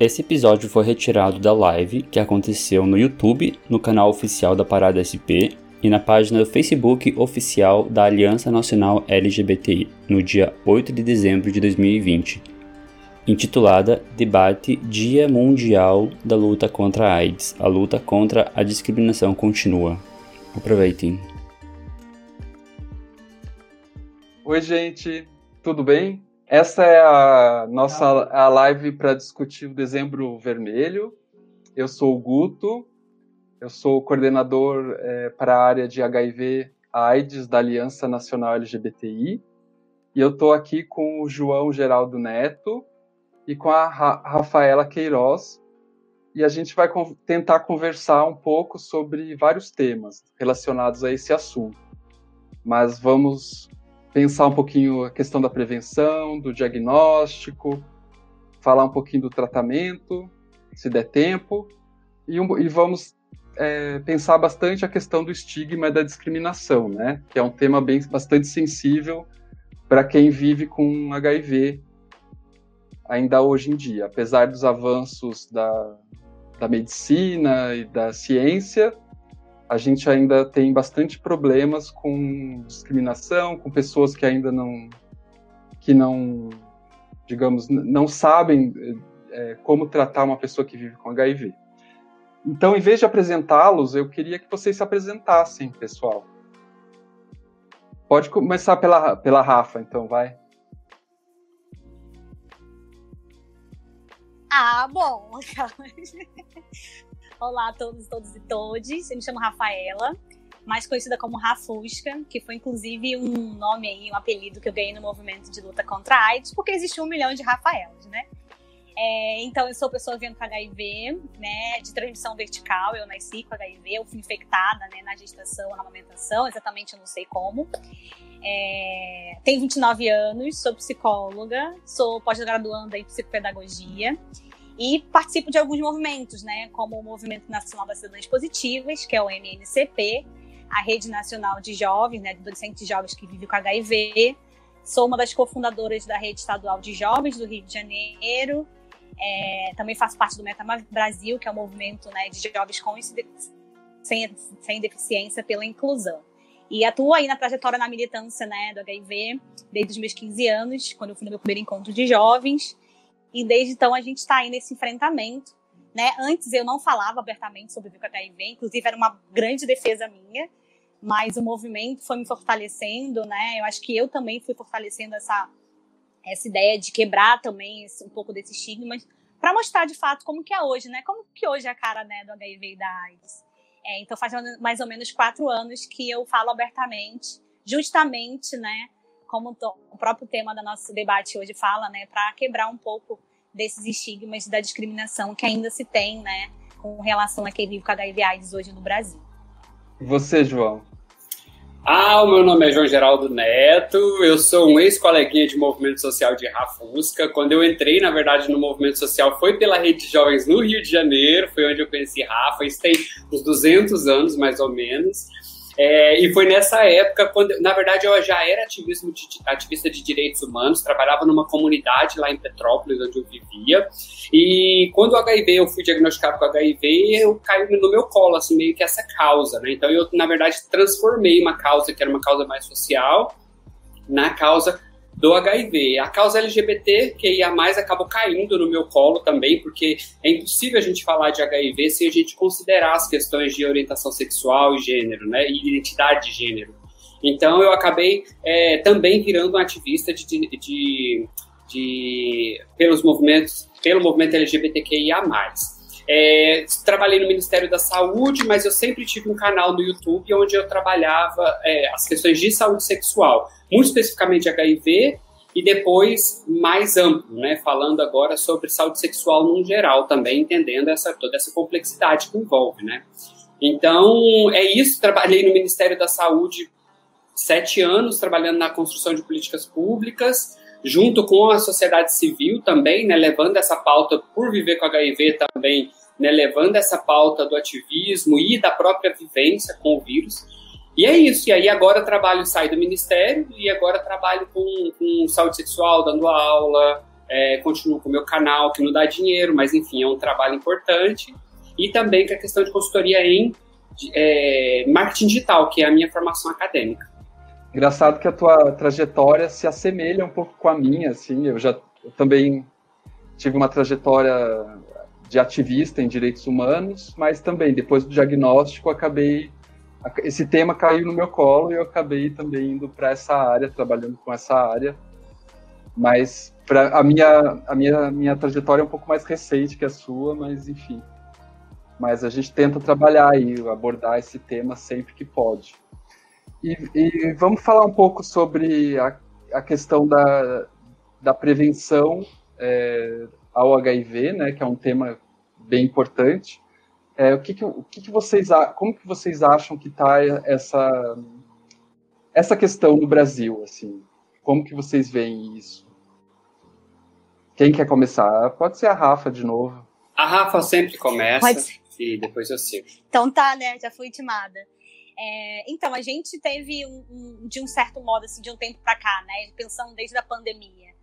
Esse episódio foi retirado da live que aconteceu no YouTube, no canal oficial da Parada SP e na página do Facebook oficial da Aliança Nacional LGBTI, no dia 8 de dezembro de 2020, intitulada Debate Dia Mundial da Luta contra a AIDS. A luta contra a discriminação continua. Aproveitem. Oi, gente, tudo bem? Essa é a nossa a live para discutir o Dezembro Vermelho. Eu sou o Guto, eu sou coordenador é, para a área de HIV AIDS da Aliança Nacional LGBTI. E eu estou aqui com o João Geraldo Neto e com a Ra Rafaela Queiroz. E a gente vai con tentar conversar um pouco sobre vários temas relacionados a esse assunto. Mas vamos pensar um pouquinho a questão da prevenção, do diagnóstico, falar um pouquinho do tratamento, se der tempo, e, um, e vamos é, pensar bastante a questão do estigma e da discriminação, né? Que é um tema bem, bastante sensível para quem vive com HIV ainda hoje em dia. Apesar dos avanços da, da medicina e da ciência, a gente ainda tem bastante problemas com discriminação, com pessoas que ainda não, que não, digamos, não sabem é, como tratar uma pessoa que vive com HIV. Então, em vez de apresentá-los, eu queria que vocês se apresentassem, pessoal. Pode começar pela, pela Rafa, então, vai. Ah, bom. Olá a todos, todos e todes. Eu me chamo Rafaela, mais conhecida como Rafusca, que foi inclusive um nome aí, um apelido que eu ganhei no movimento de luta contra a AIDS, porque existe um milhão de Rafaelas, né? É, então, eu sou pessoa vivendo com HIV, né, de transmissão vertical. Eu nasci com HIV, eu fui infectada né, na gestação, na amamentação, exatamente eu não sei como. É, tenho 29 anos, sou psicóloga, sou pós-graduanda em psicopedagogia e participo de alguns movimentos, né, como o Movimento Nacional das Cidadãs Positivas, que é o MNCP, a Rede Nacional de Jovens, né, de adolescentes jovens que vivem com HIV. Sou uma das cofundadoras da Rede Estadual de Jovens do Rio de Janeiro. É, também faço parte do Meta Brasil, que é um movimento né, de jovens com sem, sem deficiência pela inclusão. E atuo aí na trajetória na militância né, do HIV desde os meus 15 anos, quando eu fui no meu primeiro encontro de jovens. E desde então a gente está aí nesse enfrentamento. Né? Antes eu não falava abertamente sobre o HIV, inclusive era uma grande defesa minha, mas o movimento foi me fortalecendo, né? Eu acho que eu também fui fortalecendo essa essa ideia de quebrar também esse, um pouco desse estigma para mostrar de fato como que é hoje, né? Como que hoje é a cara né, do HIV e da AIDS. É, então faz mais ou menos quatro anos que eu falo abertamente, justamente, né? Como o próprio tema do nosso debate hoje fala, né, para quebrar um pouco desses estigmas da discriminação que ainda se tem, né, com relação a quem vive com HIV/AIDS hoje no Brasil. Você, João? Ah, o meu nome é João Geraldo Neto, eu sou um ex-coleguinha de movimento social de Rafusca. Quando eu entrei, na verdade, no movimento social foi pela Rede de Jovens no Rio de Janeiro, foi onde eu conheci Rafa, isso tem uns 200 anos, mais ou menos. É, e foi nessa época, quando, na verdade, eu já era ativismo de, ativista de direitos humanos, trabalhava numa comunidade lá em Petrópolis, onde eu vivia. E quando o HIV, eu fui diagnosticado com HIV, eu caí no meu colo, assim, meio que essa causa, né? Então, eu, na verdade, transformei uma causa que era uma causa mais social na causa do HIV. A causa LGBT, que ia mais, acabou caindo no meu colo também, porque é impossível a gente falar de HIV sem a gente considerar as questões de orientação sexual e gênero, né, e identidade de gênero. Então eu acabei é, também virando um ativista de, de, de, de, pelos movimentos, pelo movimento LGBTQIA+. É, trabalhei no Ministério da Saúde, mas eu sempre tive um canal no YouTube onde eu trabalhava é, as questões de saúde sexual muito especificamente HIV, e depois mais amplo, né, falando agora sobre saúde sexual no geral, também entendendo essa, toda essa complexidade que envolve, né. Então, é isso, trabalhei no Ministério da Saúde sete anos, trabalhando na construção de políticas públicas, junto com a sociedade civil também, né, levando essa pauta por viver com HIV também, né, levando essa pauta do ativismo e da própria vivência com o vírus, e é isso. E aí agora trabalho, saio do ministério e agora trabalho com, com saúde sexual, dando aula, é, continuo com o meu canal, que não dá dinheiro, mas enfim, é um trabalho importante. E também com a questão de consultoria em é, marketing digital, que é a minha formação acadêmica. Engraçado que a tua trajetória se assemelha um pouco com a minha, assim, eu já eu também tive uma trajetória de ativista em direitos humanos, mas também depois do diagnóstico acabei esse tema caiu no meu colo e eu acabei também indo para essa área, trabalhando com essa área. Mas a minha a minha minha trajetória é um pouco mais recente que a sua, mas enfim. Mas a gente tenta trabalhar e abordar esse tema sempre que pode. E, e vamos falar um pouco sobre a, a questão da, da prevenção é, ao HIV, né, que é um tema bem importante. É, o que, que, o que, que vocês, como que vocês acham que está essa essa questão no Brasil, assim? Como que vocês veem isso? Quem quer começar? Pode ser a Rafa de novo. A Rafa sempre começa e depois eu sigo. Então tá, né? Já fui intimada. É, então, a gente teve, um, um, de um certo modo, assim, de um tempo para cá, né? Pensando desde a pandemia,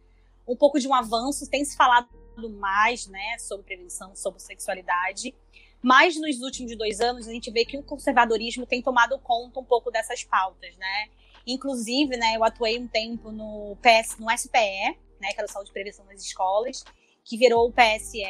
um pouco de um avanço, tem se falado mais, né, sobre prevenção, sobre sexualidade. Mas nos últimos dois anos a gente vê que o conservadorismo tem tomado conta um pouco dessas pautas, né? Inclusive, né, eu atuei um tempo no PS, no SPE, né, que era o Saúde e Prevenção nas Escolas, que virou o PSE.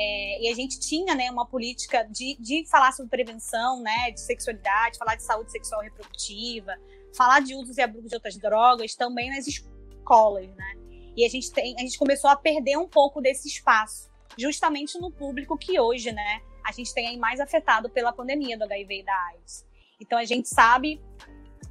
É, e a gente tinha né, uma política de, de falar sobre prevenção né, de sexualidade, falar de saúde sexual reprodutiva, falar de usos e abusos de outras drogas também nas escolas, né? E a gente, tem, a gente começou a perder um pouco desse espaço, justamente no público que hoje, né, a gente tem aí mais afetado pela pandemia do HIV e da AIDS. Então a gente sabe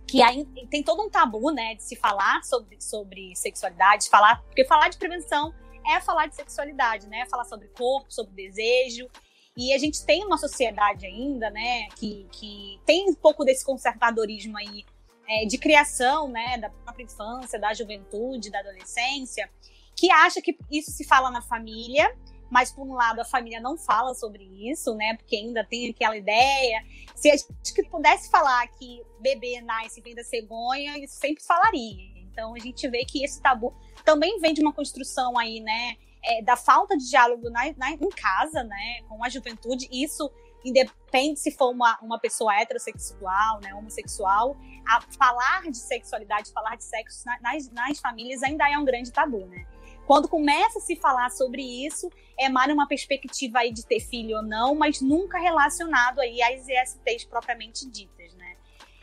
que aí, tem todo um tabu, né, de se falar sobre, sobre sexualidade, falar, porque falar de prevenção é falar de sexualidade, né, é falar sobre corpo, sobre desejo. E a gente tem uma sociedade ainda, né, que, que tem um pouco desse conservadorismo aí é, de criação, né, da própria infância, da juventude, da adolescência, que acha que isso se fala na família, mas por um lado a família não fala sobre isso, né, porque ainda tem aquela ideia. Se a gente pudesse falar que bebê nasce vem da cegonha, isso sempre falaria. Então a gente vê que esse tabu também vem de uma construção aí, né, é, da falta de diálogo na, na, em casa, né, com a juventude. Isso independe se for uma, uma pessoa heterossexual, né, homossexual, a falar de sexualidade, falar de sexo nas, nas famílias ainda é um grande tabu, né? Quando começa a se falar sobre isso, é mais uma perspectiva aí de ter filho ou não, mas nunca relacionado aí às ISTs propriamente ditas, né?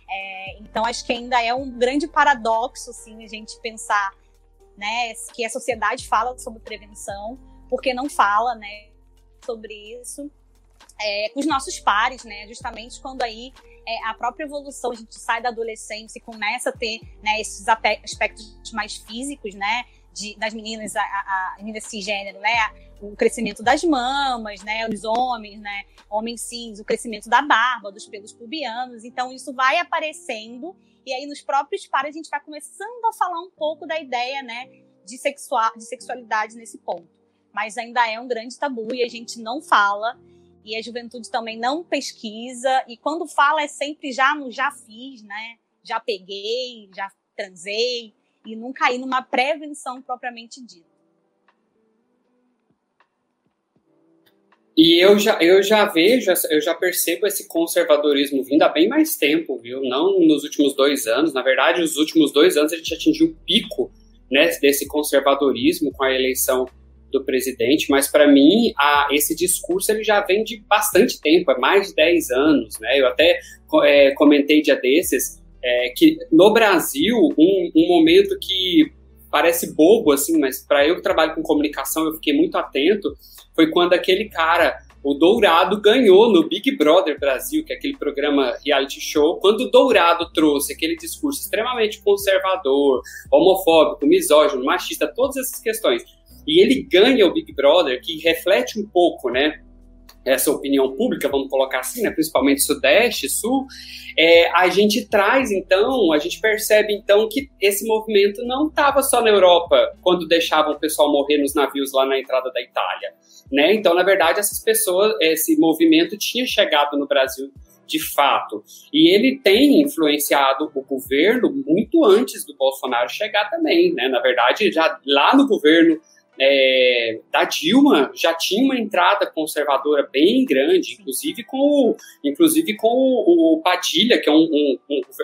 É, então acho que ainda é um grande paradoxo, assim, a gente pensar, né, que a sociedade fala sobre prevenção, porque não fala, né, sobre isso é, com os nossos pares, né? Justamente quando aí é, a própria evolução, a gente sai da adolescência e começa a ter né, esses aspectos mais físicos, né? De, das meninas, a, a, meninas cisgênero, né? O crescimento das mamas, né? Os homens, né? Homens cis, o crescimento da barba, dos pelos pubianos. Então, isso vai aparecendo e aí nos próprios pares a gente vai começando a falar um pouco da ideia, né? De, sexual, de sexualidade nesse ponto. Mas ainda é um grande tabu e a gente não fala e a juventude também não pesquisa, e quando fala é sempre já no já fiz, né? Já peguei, já transei, e nunca ir numa prevenção propriamente dita. E eu já, eu já vejo, eu já percebo esse conservadorismo vindo há bem mais tempo, viu? Não nos últimos dois anos. Na verdade, nos últimos dois anos a gente atingiu o pico né, desse conservadorismo com a eleição do presidente, mas para mim a, esse discurso ele já vem de bastante tempo, é mais de 10 anos, né? Eu até é, comentei dia desses é, que no Brasil um, um momento que parece bobo assim, mas para eu que trabalho com comunicação eu fiquei muito atento foi quando aquele cara o Dourado ganhou no Big Brother Brasil, que é aquele programa reality show, quando o Dourado trouxe aquele discurso extremamente conservador, homofóbico, misógino, machista, todas essas questões. E ele ganha o Big Brother, que reflete um pouco, né, essa opinião pública, vamos colocar assim, né, principalmente Sudeste, Sul, é, a gente traz, então, a gente percebe, então, que esse movimento não estava só na Europa, quando deixavam o pessoal morrer nos navios lá na entrada da Itália, né, então, na verdade, essas pessoas, esse movimento tinha chegado no Brasil de fato. E ele tem influenciado o governo muito antes do Bolsonaro chegar também, né? Na verdade, já lá no governo é, da Dilma já tinha uma entrada conservadora bem grande, inclusive com o, inclusive com o, o Padilha, que, é um, um,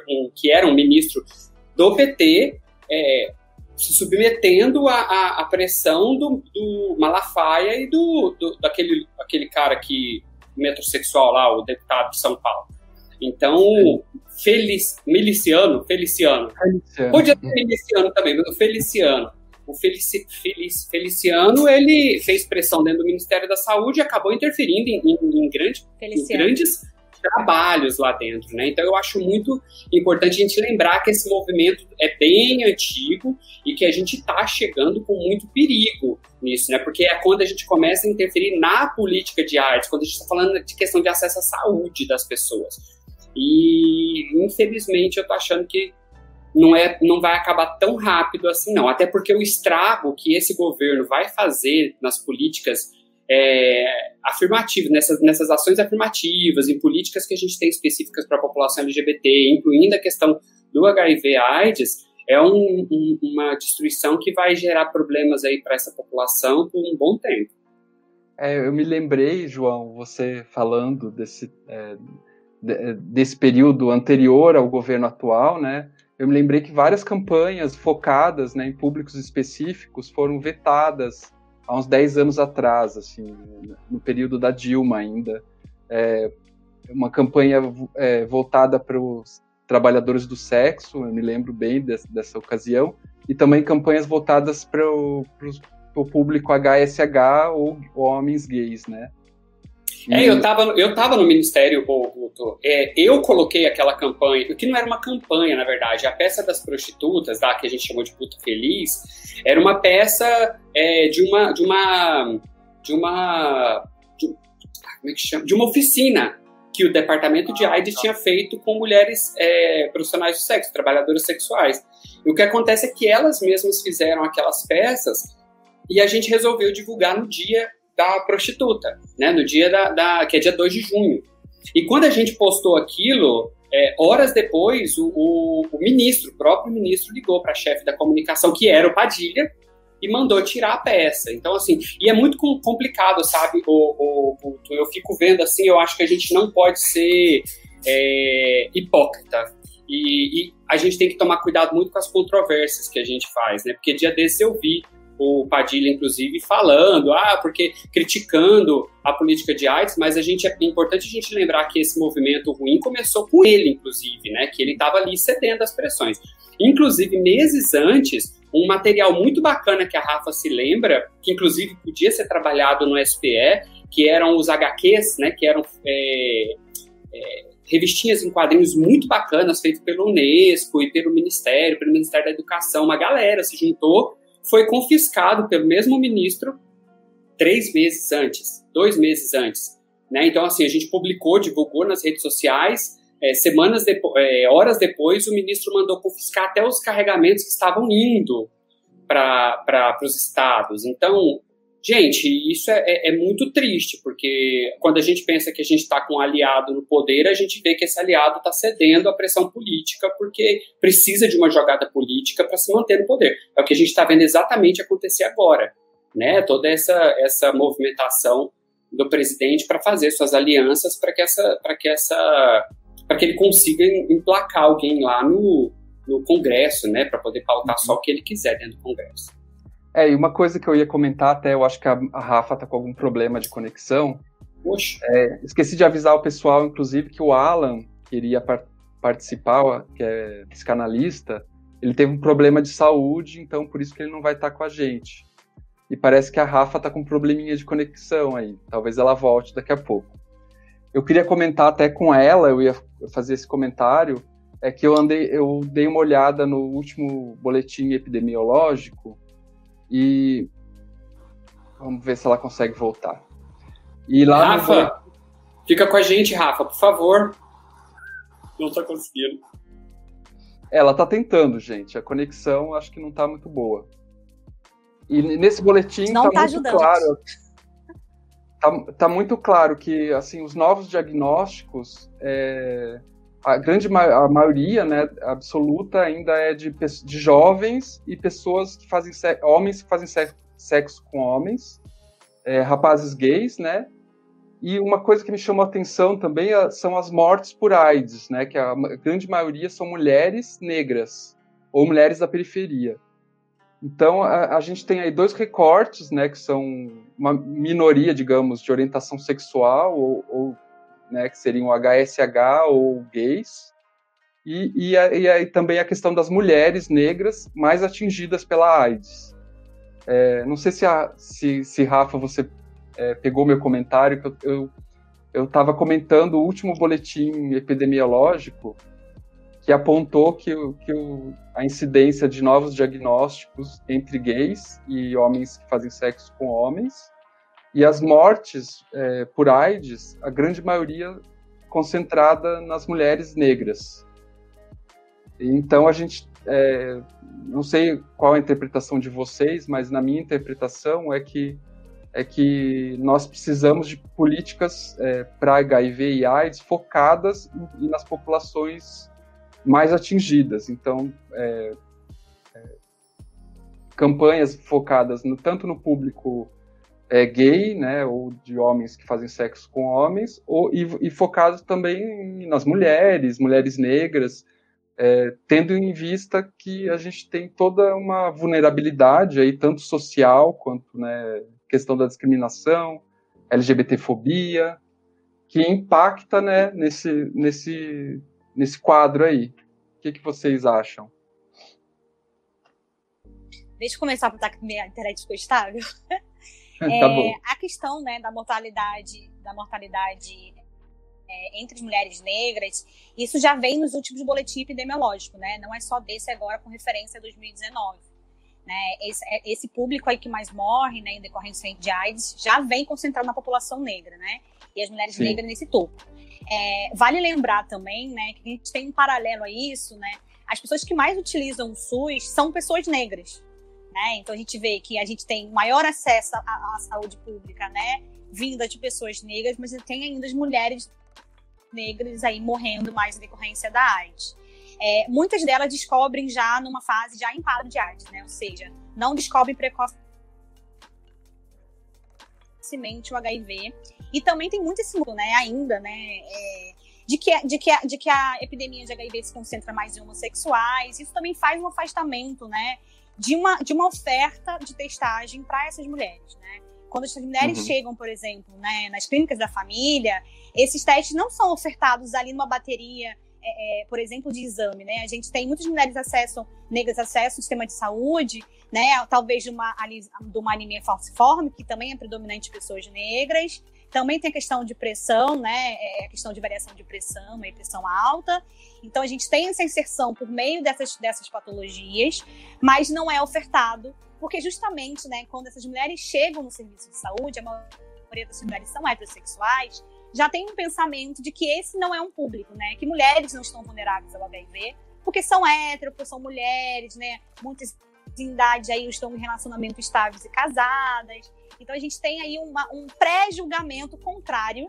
um, que era um ministro do PT, é, se submetendo à, à, pressão do, do, Malafaia e do, do daquele aquele cara que metrosexual lá, o deputado de São Paulo. Então, Felic, Miliciano, Feliciano. Feliciano. Podia ser Miliciano também, mas o Feliciano. O Felici, Felic, Feliciano, ele fez pressão dentro do Ministério da Saúde e acabou interferindo em, em, em, grande, em grandes trabalhos lá dentro, né? Então eu acho muito importante a gente lembrar que esse movimento é bem antigo e que a gente está chegando com muito perigo nisso, né? Porque é quando a gente começa a interferir na política de artes, quando a gente está falando de questão de acesso à saúde das pessoas. E infelizmente eu tô achando que não, é, não vai acabar tão rápido assim, não. Até porque o estrago que esse governo vai fazer nas políticas é, afirmativas, nessas, nessas ações afirmativas, em políticas que a gente tem específicas para a população LGBT, incluindo a questão do HIV/AIDS, é um, um, uma destruição que vai gerar problemas aí para essa população por um bom tempo. É, eu me lembrei, João, você falando desse, é, desse período anterior ao governo atual, né? Eu me lembrei que várias campanhas focadas né, em públicos específicos foram vetadas há uns 10 anos atrás, assim, no período da Dilma ainda. É, uma campanha é, voltada para os trabalhadores do sexo, eu me lembro bem dessa, dessa ocasião, e também campanhas voltadas para o público HSH ou homens gays, né? É, eu tava, eu tava no Ministério, Guto. É, eu coloquei aquela campanha, que não era uma campanha, na verdade. A peça das prostitutas, da que a gente chamou de Puta Feliz, era uma peça é, de uma. de uma. de uma. De, como é que chama? De uma oficina que o departamento de AIDS tinha feito com mulheres é, profissionais do sexo, trabalhadoras sexuais. E o que acontece é que elas mesmas fizeram aquelas peças e a gente resolveu divulgar no dia da prostituta, né? No dia da, da, que é dia 2 de junho. E quando a gente postou aquilo, é, horas depois, o, o, o, ministro, o próprio ministro, ligou para a chefe da comunicação, que era o Padilha, e mandou tirar a peça. Então, assim, e é muito complicado, sabe? O, o, eu fico vendo assim, eu acho que a gente não pode ser é, hipócrita. E, e, a gente tem que tomar cuidado muito com as controvérsias que a gente faz, né? Porque dia desse eu vi o Padilha, inclusive, falando, ah, porque criticando a política de AIDS, mas a gente é importante a gente lembrar que esse movimento ruim começou com ele, inclusive, né? Que ele estava ali cedendo às pressões. Inclusive, meses antes, um material muito bacana que a Rafa se lembra, que inclusive podia ser trabalhado no SPE, que eram os HQs, né? Que eram é, é, revistinhas em quadrinhos muito bacanas, feitas pelo Unesco e pelo Ministério, pelo Ministério da Educação. Uma galera se juntou foi confiscado pelo mesmo ministro três meses antes, dois meses antes. Né? Então, assim, a gente publicou, divulgou nas redes sociais, é, semanas depois, é, horas depois, o ministro mandou confiscar até os carregamentos que estavam indo para os estados. Então, Gente, isso é, é, é, muito triste, porque quando a gente pensa que a gente está com um aliado no poder, a gente vê que esse aliado está cedendo à pressão política, porque precisa de uma jogada política para se manter no poder. É o que a gente está vendo exatamente acontecer agora. Né? Toda essa, essa movimentação do presidente para fazer suas alianças para que essa para que essa para que ele consiga emplacar alguém lá no, no Congresso, né, para poder pautar só o que ele quiser dentro do Congresso. É, e uma coisa que eu ia comentar até, eu acho que a, a Rafa tá com algum problema de conexão. Poxa. É, esqueci de avisar o pessoal, inclusive, que o Alan queria par participar, que é psicanalista, ele teve um problema de saúde, então por isso que ele não vai estar tá com a gente. E parece que a Rafa tá com um probleminha de conexão aí. Talvez ela volte daqui a pouco. Eu queria comentar até com ela, eu ia fazer esse comentário, é que eu andei, eu dei uma olhada no último boletim epidemiológico e vamos ver se ela consegue voltar. E lá Rafa, no... fica com a gente, Rafa, por favor. Não tá conseguindo. Ela tá tentando, gente. A conexão acho que não tá muito boa. E nesse boletim não tá, tá muito ajudando. claro. Tá, tá, muito claro que assim os novos diagnósticos é, a grande a maioria, né, absoluta ainda é de, de jovens e pessoas que fazem homens que fazem sexo com homens, é, rapazes gays, né? E uma coisa que me chamou a atenção também é, são as mortes por AIDS, né? Que a grande maioria são mulheres negras ou mulheres da periferia. Então a, a, gente tem aí dois recortes, né? Que são uma minoria, digamos, de orientação sexual ou, ou né? Que seriam HSH ou gays. E, e, e também a questão das mulheres negras mais atingidas pela AIDS. É, não sei se, a, se, se Rafa, você é, pegou meu comentário, que eu estava comentando o último boletim epidemiológico que apontou que, que o, a incidência de novos diagnósticos entre gays e homens que fazem sexo com homens e as mortes é, por AIDS, a grande maioria concentrada nas mulheres negras. Então a gente é, não sei qual a interpretação de vocês, mas na minha interpretação é que é que nós precisamos de políticas é, para HIV e AIDS focadas em, nas populações mais atingidas. Então, é, é, campanhas focadas no, tanto no público é, gay, né, ou de homens que fazem sexo com homens, ou, e, e focadas também nas mulheres, mulheres negras, é, tendo em vista que a gente tem toda uma vulnerabilidade aí, tanto social quanto né, questão da discriminação, LGBTfobia, que impacta né, nesse, nesse, nesse quadro aí. O que, que vocês acham? Deixa eu começar para que minha internet ficou estável. é, tá bom. A questão né, da mortalidade, da mortalidade é, entre as mulheres negras, isso já vem nos últimos boletins epidemiológicos, né? Não é só desse agora com referência a 2019. Né? Esse, é, esse público aí que mais morre, né, em decorrência de AIDS, já vem concentrado na população negra, né? E as mulheres Sim. negras nesse topo. É, vale lembrar também, né, que a gente tem um paralelo a isso, né? As pessoas que mais utilizam o SUS são pessoas negras, né? Então a gente vê que a gente tem maior acesso à, à saúde pública, né? Vinda de pessoas negras, mas tem ainda as mulheres negras aí morrendo mais em decorrência da AIDS. É, muitas delas descobrem já numa fase já em quadro de AIDS, né? Ou seja, não descobrem precocemente o HIV. E também tem muito esse mundo, né, ainda, né, é, de, que, de, que, de que a epidemia de HIV se concentra mais em homossexuais. Isso também faz um afastamento, né, de uma, de uma oferta de testagem para essas mulheres, né? Quando as mulheres uhum. chegam, por exemplo, né, nas clínicas da família, esses testes não são ofertados ali numa bateria, é, é, por exemplo, de exame, né? A gente tem muitas mulheres acessam, negras acessam o sistema de saúde, né? Talvez de uma, de uma anemia falciforme, que também é predominante em pessoas negras. Também tem a questão de pressão, né? É, a questão de variação de pressão, e pressão alta. Então a gente tem essa inserção por meio dessas, dessas patologias, mas não é ofertado, porque justamente, né, quando essas mulheres chegam no serviço de saúde, a maioria das mulheres são heterossexuais, já tem um pensamento de que esse não é um público, né? Que mulheres não estão vulneráveis ao HIV, porque são héteros, porque são mulheres, né? Muitas em idade aí estão em relacionamento estáveis e casadas. Então a gente tem aí uma, um pré-julgamento contrário,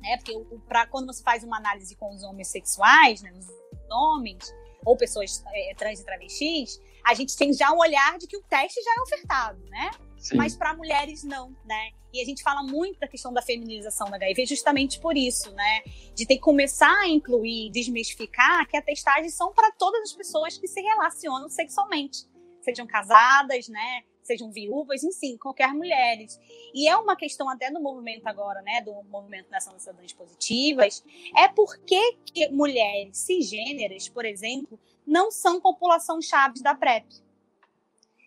né? Porque o, pra, quando você faz uma análise com os homens sexuais, né? Os homens ou pessoas é, trans e travestis, a gente tem já um olhar de que o teste já é ofertado, né? Sim. Mas para mulheres não, né? E a gente fala muito da questão da feminilização da HIV justamente por isso, né? De ter que começar a incluir, desmistificar que a testagem são para todas as pessoas que se relacionam sexualmente, sejam casadas, né? Sejam viúvas, enfim, qualquer mulheres. E é uma questão até do movimento agora, né? Do movimento das cidadãs positivas, é porque que mulheres cisgêneras, por exemplo, não são população chave da PrEP.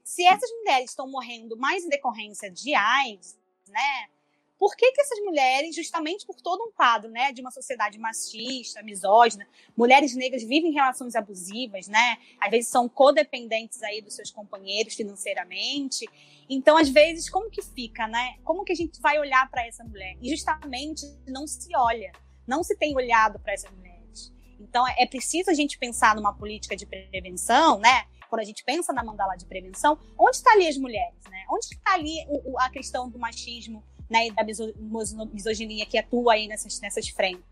Se essas mulheres estão morrendo mais em decorrência de AIDS, né? Por que, que essas mulheres, justamente por todo um quadro, né, de uma sociedade machista, misógina, mulheres negras vivem relações abusivas, né? Às vezes são codependentes aí dos seus companheiros financeiramente. Então, às vezes, como que fica, né? Como que a gente vai olhar para essa mulher? E justamente não se olha, não se tem olhado para essas mulheres. Então, é preciso a gente pensar numa política de prevenção, né? quando a gente pensa na mandala de prevenção, onde está ali as mulheres, né? Onde está ali o, a questão do machismo né, da misoginia que atua aí nessas, nessas frentes?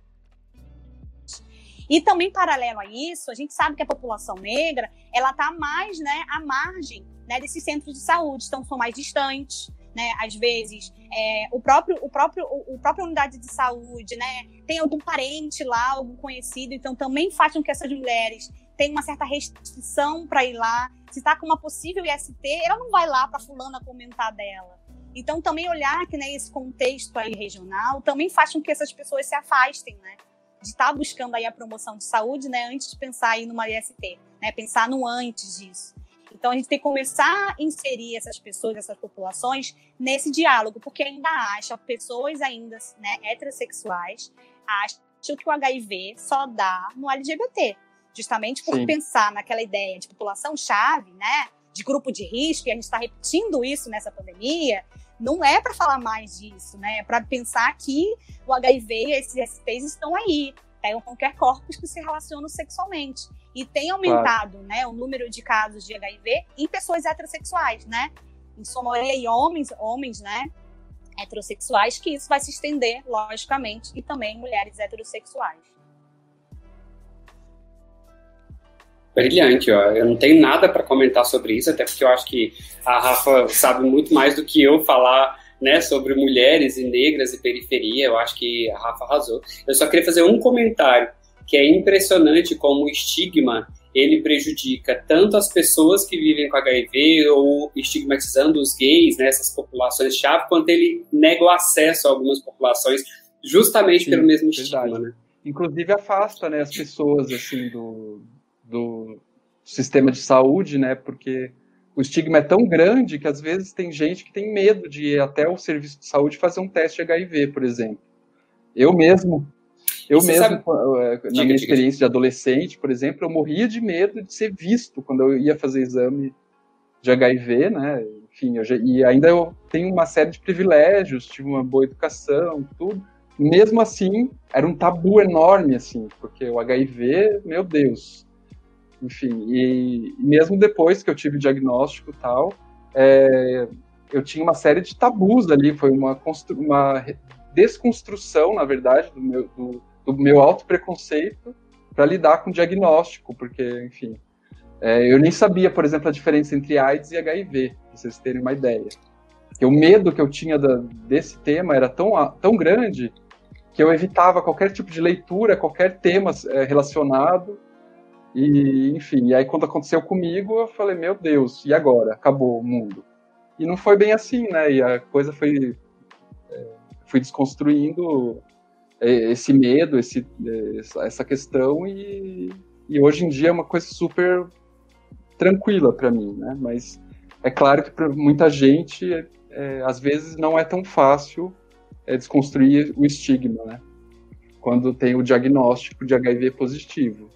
E também, paralelo a isso, a gente sabe que a população negra, ela está mais né, à margem né, desses centros de saúde, então são mais distantes, né? Às vezes, é, o próprio, o próprio, o, próprio unidade de saúde, né? Tem algum parente lá, algum conhecido, então também faz com que essas mulheres tenham uma certa restrição para ir lá. Se está com uma possível IST, ela não vai lá para fulana comentar dela. Então, também olhar que né, esse contexto aí regional também faz com que essas pessoas se afastem, né? De estar tá buscando aí a promoção de saúde, né? Antes de pensar aí numa IST, né? Pensar no antes disso. Então, a gente tem que começar a inserir essas pessoas, essas populações, nesse diálogo, porque ainda acha, pessoas ainda né, heterossexuais, acham que o HIV só dá no LGBT. Justamente por Sim. pensar naquela ideia de população-chave, né? De grupo de risco, e a gente está repetindo isso nessa pandemia, não é para falar mais disso, né? É para pensar que o HIV e esses STs estão aí, pegam qualquer corpos que se relacionam sexualmente. E tem aumentado claro. né, o número de casos de HIV em pessoas heterossexuais, né? Em sua em homens, homens, né? Heterossexuais, que isso vai se estender, logicamente, e também mulheres heterossexuais. Brilhante, ó. Eu não tenho nada para comentar sobre isso, até porque eu acho que a Rafa sabe muito mais do que eu falar né, sobre mulheres e negras e periferia. Eu acho que a Rafa arrasou. Eu só queria fazer um comentário que é impressionante como o estigma ele prejudica tanto as pessoas que vivem com HIV ou estigmatizando os gays, né, essas populações chave, quanto ele nega o acesso a algumas populações justamente Sim, pelo mesmo verdade. estigma, né? Inclusive afasta, né, as pessoas assim do, do sistema de saúde, né, porque o estigma é tão grande que às vezes tem gente que tem medo de ir até o serviço de saúde fazer um teste de HIV, por exemplo. Eu mesmo eu mesmo, sabe... Eh, na diga, minha experiência diga. de adolescente, por exemplo, eu morria de medo de ser visto quando eu ia fazer exame de HIV, né? Enfim, eu já, e ainda eu tenho uma série de privilégios, tive uma boa educação, tudo. Mesmo assim, era um tabu enorme, assim, porque o HIV, meu Deus. Enfim, e mesmo depois que eu tive o diagnóstico e tal, é, eu tinha uma série de tabus ali, foi uma, uma desconstrução, na verdade, do meu, do, do meu alto preconceito para lidar com o diagnóstico, porque, enfim, é, eu nem sabia, por exemplo, a diferença entre AIDS e HIV, pra vocês terem uma ideia. Porque o medo que eu tinha da, desse tema era tão, tão grande que eu evitava qualquer tipo de leitura, qualquer tema é, relacionado. E, enfim, e aí quando aconteceu comigo, eu falei, meu Deus, e agora? Acabou o mundo. E não foi bem assim, né? E a coisa foi. É, fui desconstruindo esse medo, esse, essa questão e, e hoje em dia é uma coisa super tranquila para mim, né? Mas é claro que para muita gente, é, é, às vezes não é tão fácil é, desconstruir o estigma, né? Quando tem o diagnóstico de HIV positivo.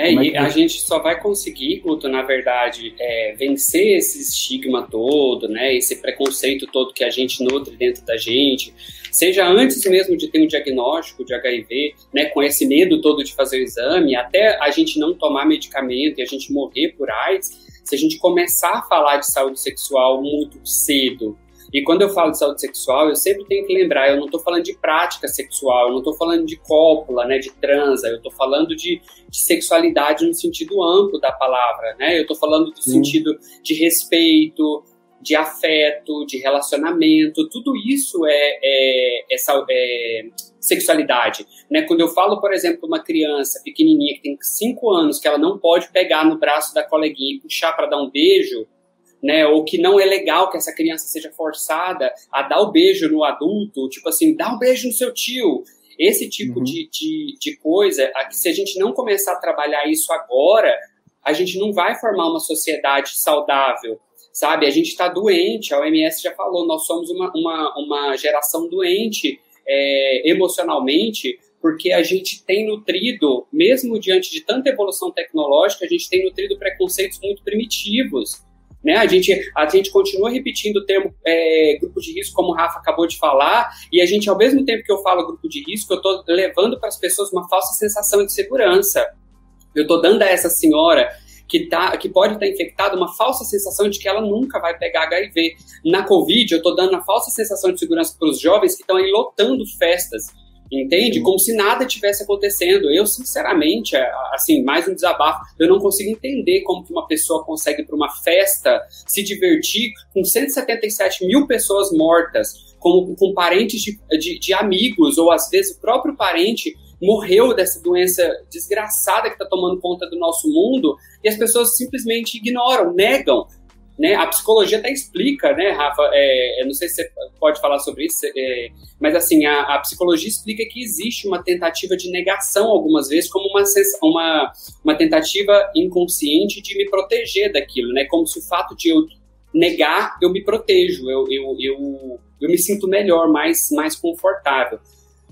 É, e a gente só vai conseguir, Guto, na verdade, é, vencer esse estigma todo, né, esse preconceito todo que a gente nutre dentro da gente, seja antes mesmo de ter um diagnóstico de HIV, né, com esse medo todo de fazer o exame, até a gente não tomar medicamento e a gente morrer por AIDS, se a gente começar a falar de saúde sexual muito cedo, e quando eu falo de saúde sexual, eu sempre tenho que lembrar, eu não estou falando de prática sexual, eu não estou falando de cópula, né, de transa, eu estou falando de, de, sexualidade no sentido amplo da palavra, né? Eu estou falando do Sim. sentido de respeito, de afeto, de relacionamento, tudo isso é, é, essa, é sexualidade. Né? Quando eu falo, por exemplo, uma criança pequenininha que tem 5 anos, que ela não pode pegar no braço da coleguinha e puxar para dar um beijo, né? Ou que não é legal que essa criança seja forçada a dar o beijo no adulto, tipo assim, dá um beijo no seu tio. Esse tipo uhum. de, de, de coisa, se a gente não começar a trabalhar isso agora, a gente não vai formar uma sociedade saudável, sabe? A gente está doente, a OMS já falou, nós somos uma, uma, uma geração doente é, emocionalmente, porque a gente tem nutrido, mesmo diante de tanta evolução tecnológica, a gente tem nutrido preconceitos muito primitivos. Né? A, gente, a gente continua repetindo o termo é, grupo de risco, como o Rafa acabou de falar, e a gente, ao mesmo tempo que eu falo grupo de risco, eu estou levando para as pessoas uma falsa sensação de segurança. Eu estou dando a essa senhora que, tá, que pode estar tá infectada uma falsa sensação de que ela nunca vai pegar HIV. Na Covid, eu estou dando a falsa sensação de segurança para os jovens que estão aí lotando festas entende? Como se nada tivesse acontecendo. Eu, sinceramente, é, assim, mais um desabafo, eu não consigo entender como que uma pessoa consegue para uma festa se divertir com 177 mil pessoas mortas, com, com parentes de, de, de amigos, ou às vezes o próprio parente morreu dessa doença desgraçada que está tomando conta do nosso mundo e as pessoas simplesmente ignoram, negam. Né? A psicologia até explica, né, Rafa? É, eu não sei se você pode falar sobre isso, é, mas assim, a, a, psicologia explica que existe uma tentativa de negação algumas vezes, como uma, uma, uma tentativa inconsciente de me proteger daquilo, né? Como se o fato de eu negar, eu me protejo, eu, eu, eu, eu me sinto melhor, mais, mais confortável.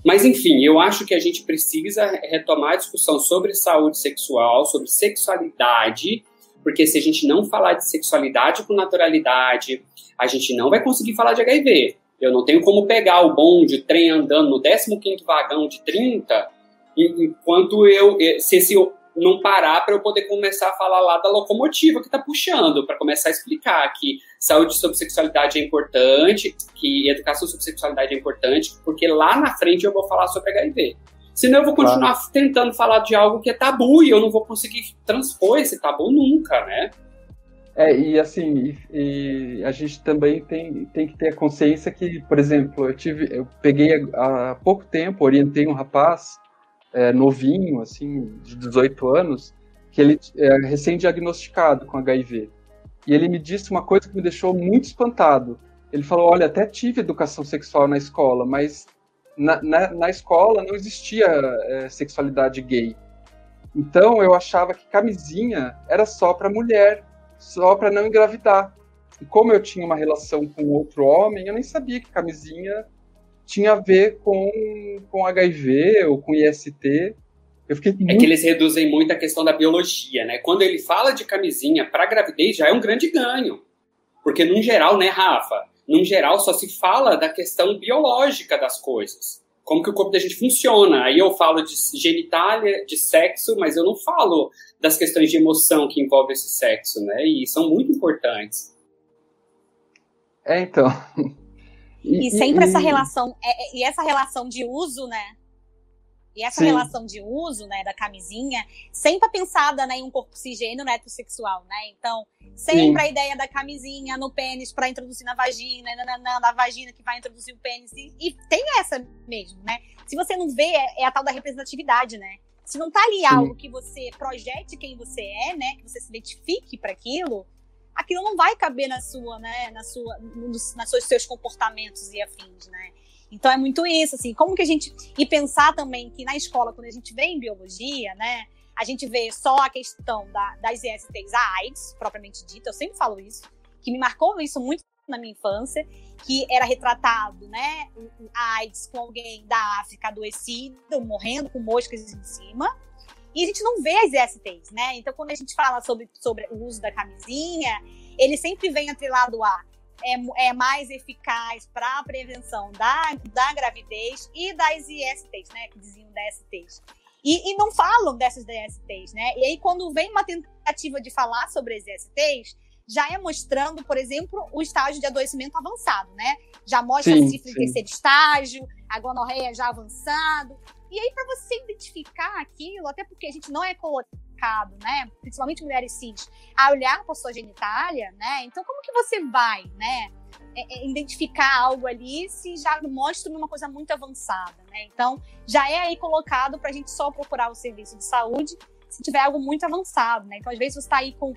Mas, enfim, eu acho que a gente precisa retomar a discussão sobre saúde sexual, sobre sexualidade, porque se a gente não falar de sexualidade com naturalidade, a gente não vai conseguir falar de HIV. Eu não tenho como pegar o bonde, o trem andando no 15º vagão de 30, enquanto eu, se esse não parar para eu poder começar a falar lá da locomotiva que está puxando, para começar a explicar que saúde sobre sexualidade é importante, que educação sobre sexualidade é importante, porque lá na frente eu vou falar sobre HIV. Senão eu vou continuar claro. tentando falar de algo que é tabu e eu não vou conseguir transpor esse tabu nunca, né? É, e assim, e, e a gente também tem, tem que ter a consciência que, por exemplo, eu tive, eu peguei há pouco tempo, orientei um rapaz é, novinho, assim, de 18 anos, que ele é recém-diagnosticado com HIV. E ele me disse uma coisa que me deixou muito espantado. Ele falou: Olha, até tive educação sexual na escola, mas na, na, na escola não existia é, sexualidade gay. Então eu achava que camisinha era só para mulher, só para não engravidar. E como eu tinha uma relação com outro homem, eu nem sabia que camisinha tinha a ver com, com HIV ou com IST. Eu fiquei muito... É que eles reduzem muito a questão da biologia, né? Quando ele fala de camisinha para gravidez, já é um grande ganho. Porque, num geral, né, Rafa? Num geral, só se fala da questão biológica das coisas. Como que o corpo da gente funciona. Aí eu falo de genitália, de sexo, mas eu não falo das questões de emoção que envolvem esse sexo, né? E são muito importantes. É, então. E, e sempre e, essa relação, é, é, e essa relação de uso, né? E essa Sim. relação de uso, né, da camisinha, sempre pensada, né, em um corpo cisgênero né, heterossexual, né? Então, sempre Sim. a ideia da camisinha no pênis para introduzir na vagina, na, na, na, vagina que vai introduzir o pênis. E, e, tem essa mesmo, né? Se você não vê, é, é, a tal da representatividade, né? Se não tá ali Sim. algo que você projete quem você é, né, que você se identifique para aquilo, aquilo não vai caber na sua, né, na sua, nos, nas seus, seus comportamentos e afins, né? Então é muito isso, assim, como que a gente e pensar também que na escola quando a gente vê em biologia, né, a gente vê só a questão da, das ISTs, a AIDS propriamente dita, eu sempre falo isso, que me marcou isso muito na minha infância, que era retratado, né, a AIDS com alguém da África adoecido, morrendo com moscas em cima, e a gente não vê as ISTs, né? Então, quando a gente fala sobre, sobre o uso da camisinha, ele sempre vem atrelado a é, é mais eficaz para a prevenção da, da gravidez e das ISTs, né? Que diziam DSTs. E, e não falam dessas DSTs, né? E aí, quando vem uma tentativa de falar sobre as ISTs, já é mostrando, por exemplo, o estágio de adoecimento avançado, né? Já mostra sim, a sífilis em terceiro estágio, a gonorreia já avançado. E aí, para você identificar aquilo, até porque a gente não é colocado, né, principalmente mulheres cis, a olhar para sua genitália, né? Então, como que você vai, né, é, é, identificar algo ali se já mostra uma coisa muito avançada, né? Então, já é aí colocado para a gente só procurar o serviço de saúde se tiver algo muito avançado, né? Então, às vezes você está aí com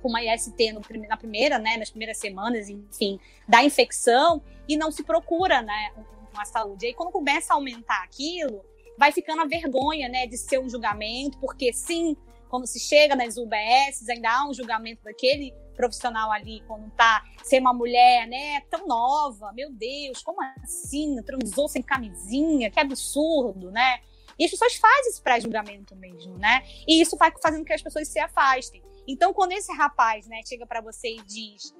com uma IST no, na primeira, né, nas primeiras semanas, enfim, da infecção e não se procura, né, uma saúde. Aí quando começa a aumentar aquilo, vai ficando a vergonha, né, de ser um julgamento, porque sim, quando se chega nas UBS, ainda há um julgamento daquele profissional ali, quando tá ser uma mulher, né, tão nova, meu Deus, como assim? Transou sem camisinha, que absurdo, né? E as pessoas fazem esse pré-julgamento mesmo, né? E isso vai fazendo com que as pessoas se afastem. Então, quando esse rapaz, né, chega para você e diz: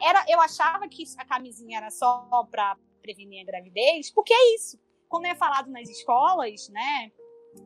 era, eu achava que a camisinha era só para prevenir a gravidez, porque é isso quando é falado nas escolas, né,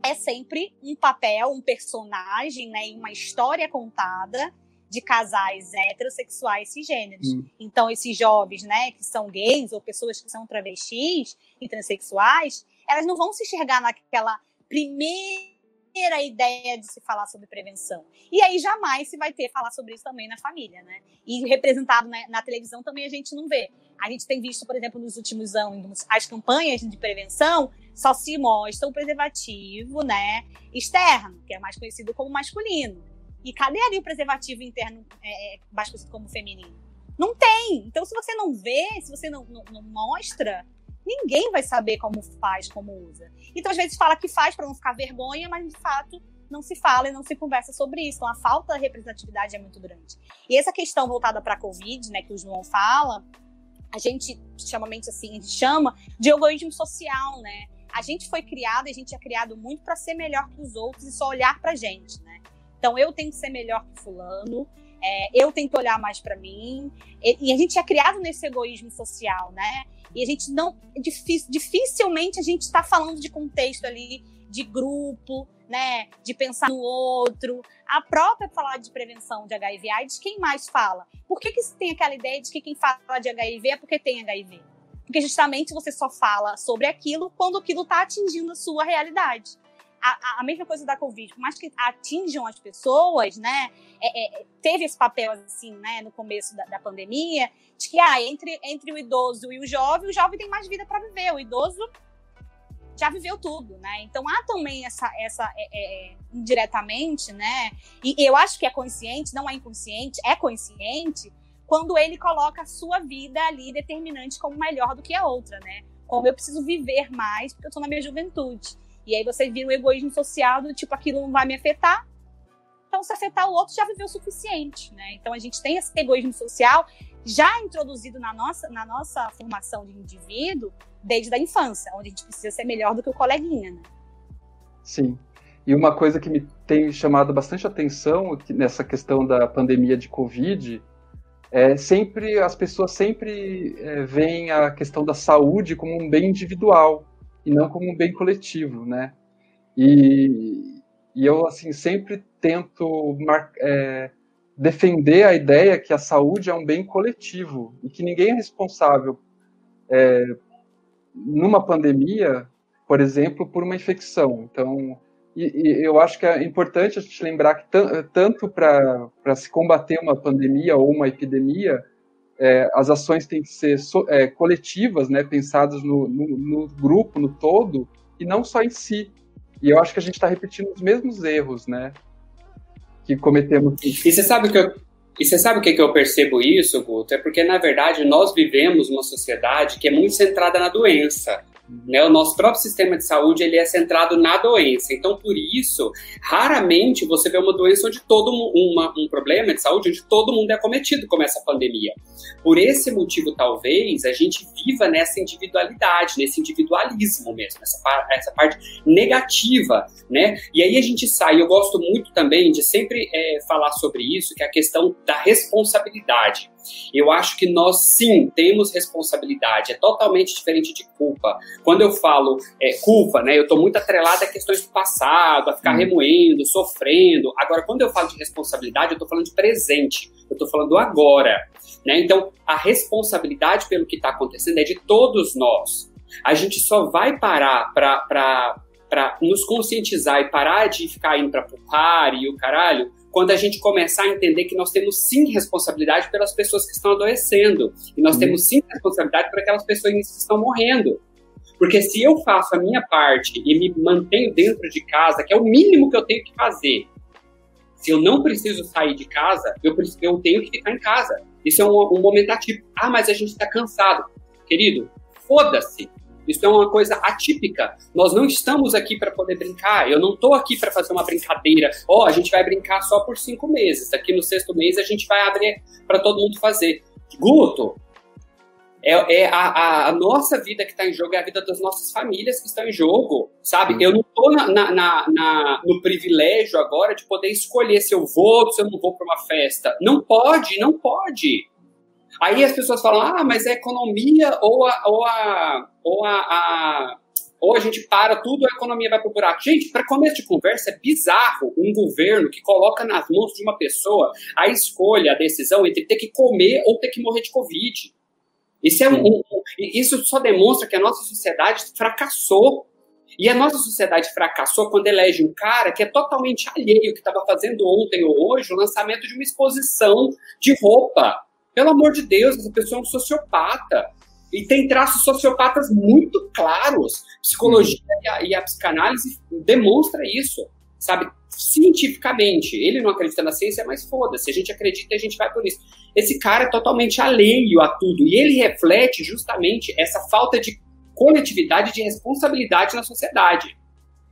é sempre um papel, um personagem, né, uma história contada de casais heterossexuais cisgêneros. Hum. Então, esses jovens, né, que são gays ou pessoas que são travestis e transexuais, elas não vão se enxergar naquela primeira ideia de se falar sobre prevenção. E aí jamais se vai ter falar sobre isso também na família, né? E representado na, na televisão também a gente não vê. A gente tem visto, por exemplo, nos últimos anos, as campanhas de prevenção só se mostra o preservativo, né, externo, que é mais conhecido como masculino. E cadê ali o preservativo interno, é, é mais conhecido como feminino? Não tem. Então, se você não vê, se você não, não, não mostra, ninguém vai saber como faz, como usa. Então, às vezes, fala que faz para não ficar vergonha, mas de fato não se fala e não se conversa sobre isso. Então, a falta de representatividade é muito grande. E essa questão voltada para a Covid, né, que o João fala, a gente chamamente assim, a gente chama de egoísmo social, né? A gente foi criado, a gente é criado muito para ser melhor que os outros e só olhar para gente, né? Então eu tenho que ser melhor que fulano, é, eu tenho que olhar mais para mim. E, e, a gente é criado nesse egoísmo social, né? E a gente não. dificilmente a gente está falando de contexto ali, de grupo, né? De pensar no outro. A própria falar de prevenção de HIV AIDS, quem mais fala? Por que, que se tem aquela ideia de que quem fala de HIV é porque tem HIV? Porque justamente você só fala sobre aquilo quando aquilo está atingindo a sua realidade a, a, mesma coisa da Covid, por mais que atinjam as pessoas, né, é, é, teve esse papel, assim, né, no começo da, da, pandemia, de que, ah, entre, entre o idoso e o jovem, o jovem tem mais vida para viver, o idoso já viveu tudo, né? Então há também essa, essa é, é, é, indiretamente, né? E eu acho que é consciente, não é inconsciente, é consciente quando ele coloca a sua vida ali determinante como melhor do que a outra, né? Como eu preciso viver mais porque eu estou na minha juventude. E aí você vira um egoísmo social do tipo, aquilo não vai me afetar. Então, se afetar o outro, já viveu o suficiente, né? Então, a gente tem esse egoísmo social já introduzido na nossa, na nossa formação de indivíduo desde a infância, onde a gente precisa ser melhor do que o coleguinha, né? Sim. E uma coisa que me tem chamado bastante atenção nessa questão da pandemia de Covid é sempre as pessoas sempre é, veem a questão da saúde como um bem individual e não como um bem coletivo, né? E, e eu assim sempre tento mar, é, defender a ideia que a saúde é um bem coletivo e que ninguém é responsável é, numa pandemia, por exemplo, por uma infecção. Então, e, e eu acho que é importante a gente lembrar que tanto para se combater uma pandemia ou uma epidemia, é, as ações têm que ser so, é, coletivas, né, pensadas no, no, no, grupo, no todo, e não só em si. E eu acho que a gente está repetindo os mesmos erros, né, que cometemos. E você sabe que eu, e você sabe o que, que eu percebo isso, Guto? É porque, na verdade, nós vivemos uma sociedade que é muito centrada na doença. Né? O nosso próprio sistema de saúde ele é centrado na doença. Então, por isso, raramente você vê uma doença onde todo uma, um problema de saúde onde todo mundo é cometido, como essa pandemia. Por esse motivo, talvez, a gente viva nessa individualidade, nesse individualismo mesmo, essa, essa parte negativa, né? E aí a gente sai, eu gosto muito também de sempre é, falar sobre isso, que é a questão da responsabilidade. Eu acho que nós sim temos responsabilidade, é totalmente diferente de culpa. Quando eu falo é, culpa, né, eu estou muito atrelada a questões do passado, a ficar hum. remoendo, sofrendo. Agora, quando eu falo de responsabilidade, eu estou falando de presente, eu estou falando do agora. Né? Então, a responsabilidade pelo que está acontecendo é de todos nós. A gente só vai parar para nos conscientizar e parar de ficar indo para pupar e o caralho quando a gente começar a entender que nós temos sim responsabilidade pelas pessoas que estão adoecendo, e nós uhum. temos sim responsabilidade por aquelas pessoas que estão morrendo. Porque se eu faço a minha parte e me mantenho dentro de casa, que é o mínimo que eu tenho que fazer, se eu não preciso sair de casa, eu, eu tenho que ficar em casa. Isso é um, um momento ativo. Ah, mas a gente está cansado. Querido, foda-se. Isso é uma coisa atípica. Nós não estamos aqui para poder brincar. Eu não estou aqui para fazer uma brincadeira. Ó, oh, a gente vai brincar só por cinco meses. Aqui no sexto mês a gente vai abrir para todo mundo fazer. Guto, é, é a, a, nossa vida que está em jogo, é a vida das nossas famílias que estão em jogo, sabe? Eu não estou no privilégio agora de poder escolher se eu vou ou se eu não vou para uma festa. Não pode, não pode. Aí as pessoas falam, ah, mas é economia ou a, ou a, ou a, a ou a gente para tudo, a economia vai para o buraco. Gente, para começo de conversa, é bizarro um governo que coloca nas mãos de uma pessoa a escolha, a decisão entre ter que comer ou ter que morrer de Covid. Isso, é um, isso só demonstra que a nossa sociedade fracassou. E a nossa sociedade fracassou quando elege um cara que é totalmente alheio, que estava fazendo ontem ou hoje o lançamento de uma exposição de roupa. Pelo amor de Deus, essa pessoa é um sociopata. E tem traços sociopatas muito claros. Psicologia uhum. e, a, e a psicanálise demonstra isso, sabe? cientificamente. Ele não acredita na ciência, mas foda-se. A gente acredita e a gente vai por isso. Esse cara é totalmente alheio a tudo. E ele reflete justamente essa falta de coletividade, de responsabilidade na sociedade.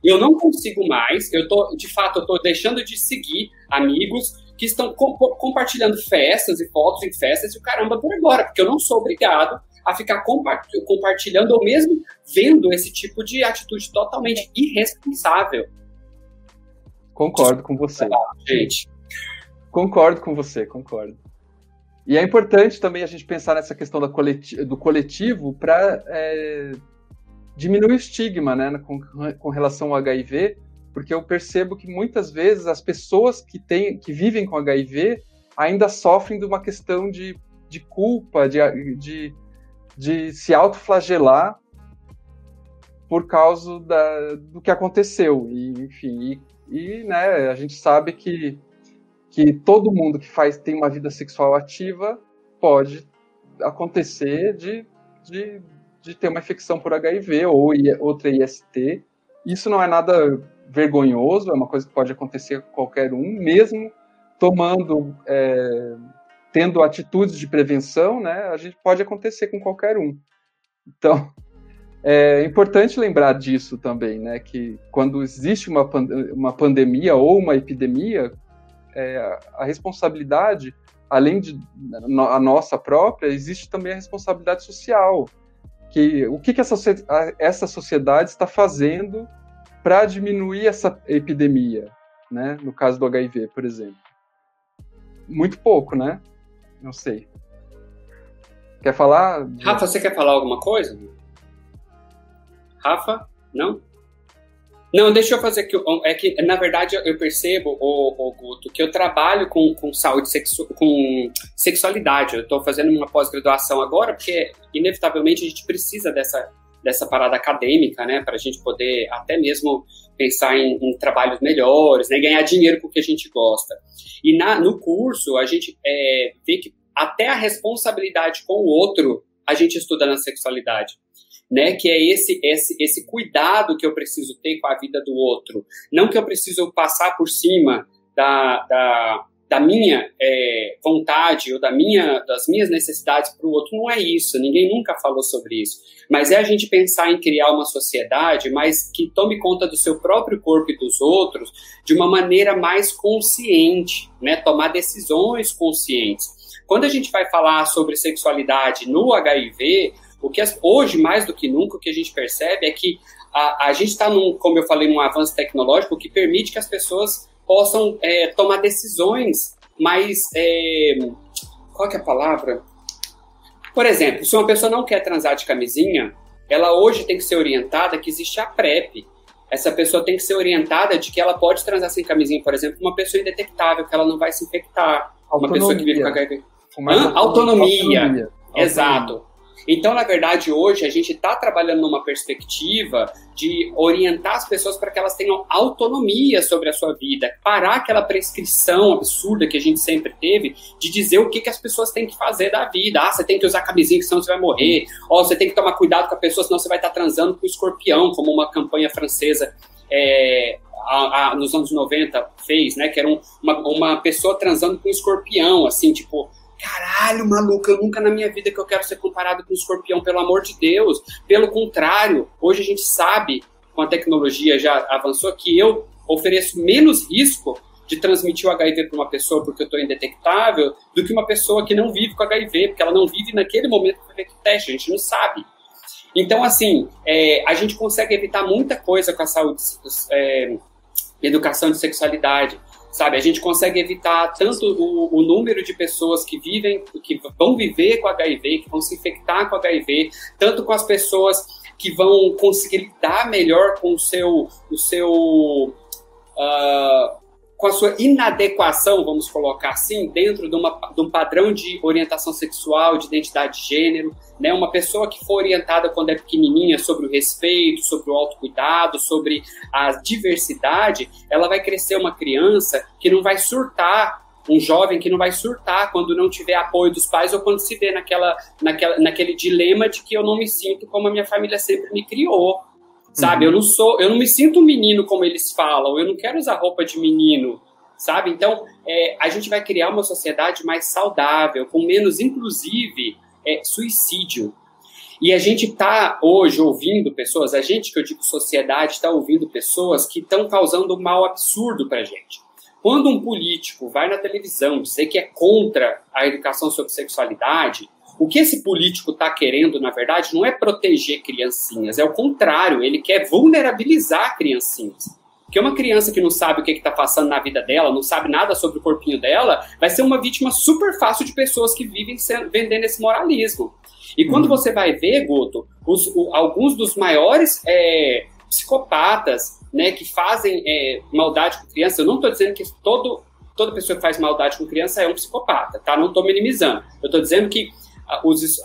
Eu não consigo mais, eu tô, de fato, eu tô deixando de seguir amigos que estão com, compartilhando festas e fotos em festas e o caramba por agora, porque eu não sou obrigado a ficar compartilhando ou mesmo vendo esse tipo de atitude totalmente irresponsável. Concordo com você. Gente. Concordo com você, concordo. E é importante também a gente pensar nessa questão coleti do coletivo para é, diminuir o estigma né, com, com relação ao HIV, porque eu percebo que muitas vezes as pessoas que, têm, que vivem com HIV ainda sofrem de uma questão de, de culpa, de, de, de se autoflagelar por causa da, do que aconteceu. E, enfim, e, e né, a gente sabe que que todo mundo que faz tem uma vida sexual ativa pode acontecer de, de, de ter uma infecção por HIV ou outra IST. Isso não é nada vergonhoso, é uma coisa que pode acontecer com qualquer um, mesmo tomando, é, tendo atitudes de prevenção, né? A gente pode acontecer com qualquer um. Então, é importante lembrar disso também, né? Que quando existe uma, uma pandemia ou uma epidemia, é, a responsabilidade, além de a nossa própria, existe também a responsabilidade social. Que, o que, que essa, essa sociedade está fazendo para diminuir essa epidemia, né? No caso do HIV, por exemplo. Muito pouco, né? Não sei. Quer falar? Rafa, você quer falar alguma coisa? Rafa? Não? Não, deixa eu fazer aqui. É que, na verdade, eu percebo, o Guto, que eu trabalho com, com saúde, sexu, com sexualidade. Eu estou fazendo uma pós-graduação agora, porque, inevitavelmente, a gente precisa dessa, dessa parada acadêmica, né? Para a gente poder até mesmo pensar em, em, trabalhos melhores, né? Ganhar dinheiro com o que a gente gosta. E na, no curso, a gente é, vê que até a responsabilidade com o outro a gente estuda na sexualidade né? Que é esse, esse, esse cuidado que eu preciso ter com a vida do outro. Não que eu preciso passar por cima da, da, da minha é, vontade ou da minha, das minhas necessidades para o outro. Não é isso, ninguém nunca falou sobre isso. Mas é a gente pensar em criar uma sociedade, mas que tome conta do seu próprio corpo e dos outros de uma maneira mais consciente, né? Tomar decisões conscientes. Quando a gente vai falar sobre sexualidade no HIV, o que hoje, mais do que nunca, o que a gente percebe é que a, a gente está, como eu falei, num avanço tecnológico que permite que as pessoas possam é, tomar decisões mais. É, qual é a palavra? Por exemplo, se uma pessoa não quer transar de camisinha, ela hoje tem que ser orientada que existe a PrEP. Essa pessoa tem que ser orientada de que ela pode transar sem camisinha, por exemplo, uma pessoa indetectável, que ela não vai se infectar. Autonomia. Uma pessoa que vive com HIV. Autonomia. autonomia. autonomia. Exato. Então, na verdade, hoje a gente está trabalhando numa perspectiva de orientar as pessoas para que elas tenham autonomia sobre a sua vida, parar aquela prescrição absurda que a gente sempre teve de dizer o que, que as pessoas têm que fazer da vida. Ah, você tem que usar camisinha, senão você vai morrer. Ou você tem que tomar cuidado com a pessoa, senão você vai estar tá transando com o escorpião, como uma campanha francesa é, a, a, nos anos 90 fez, né? Que era um, uma, uma pessoa transando com um escorpião, assim, tipo Caralho, maluco, eu nunca na minha vida que eu quero ser comparado com um escorpião, pelo amor de Deus. Pelo contrário, hoje a gente sabe, com a tecnologia já avançou, que eu ofereço menos risco de transmitir o HIV para uma pessoa porque eu estou indetectável do que uma pessoa que não vive com HIV, porque ela não vive naquele momento que vai teste, a gente não sabe. Então, assim, é, a gente consegue evitar muita coisa com a saúde, é, educação de sexualidade sabe? A gente consegue evitar tanto o, o, número de pessoas que vivem, que vão viver com HIV, que vão se infectar com HIV, tanto com as pessoas que vão conseguir lidar melhor com o seu, o seu, uh, com a sua inadequação, vamos colocar assim, dentro de, uma, de, um padrão de orientação sexual, de identidade de gênero, né? Uma pessoa que for orientada quando é pequenininha sobre o respeito, sobre o autocuidado, sobre a diversidade, ela vai crescer uma criança que não vai surtar um jovem que não vai surtar quando não tiver apoio dos pais ou quando se vê naquela, naquela, naquele dilema de que eu não me sinto como a minha família sempre me criou. Sabe, uhum. eu não sou, eu não me sinto um menino como eles falam, eu não quero usar roupa de menino, sabe? Então, é, a gente vai criar uma sociedade mais saudável, com menos, inclusive, é, suicídio. E a gente está hoje ouvindo pessoas, a gente que eu digo sociedade, está ouvindo pessoas que estão causando um mal absurdo para a gente. Quando um político vai na televisão dizer que é contra a educação sobre sexualidade, o que esse político está querendo, na verdade, não é proteger criancinhas, é o contrário, ele quer vulnerabilizar criancinhas. Porque uma criança que não sabe o que está passando na vida dela, não sabe nada sobre o corpinho dela, vai ser uma vítima super fácil de pessoas que vivem sendo, vendendo esse moralismo. E quando uhum. você vai ver, Guto, os, o, alguns dos maiores é, psicopatas né, que fazem é, maldade com criança, eu não estou dizendo que todo, toda pessoa que faz maldade com criança é um psicopata, tá? Não estou minimizando. Eu estou dizendo que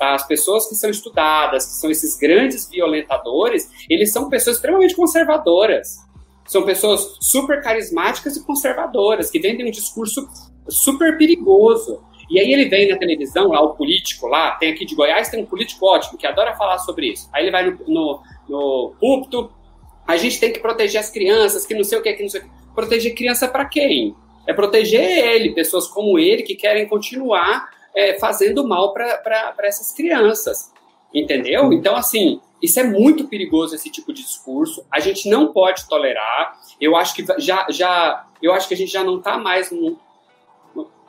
as pessoas que são estudadas, que são esses grandes violentadores, eles são pessoas extremamente conservadoras. São pessoas super carismáticas e conservadoras, que vendem um discurso super perigoso. E aí ele vem na televisão, lá o político lá, tem aqui de Goiás, tem um político ótimo, que adora falar sobre isso. Aí ele vai no, no, no púlpito, a gente tem que proteger as crianças, que não sei o que, que não sei o que. Proteger criança para quem? É proteger ele, pessoas como ele, que querem continuar é, fazendo mal para essas crianças. Entendeu? Então, assim, isso é muito perigoso, esse tipo de discurso. A gente não pode tolerar. Eu acho que já, já, eu acho que a gente já não está mais no,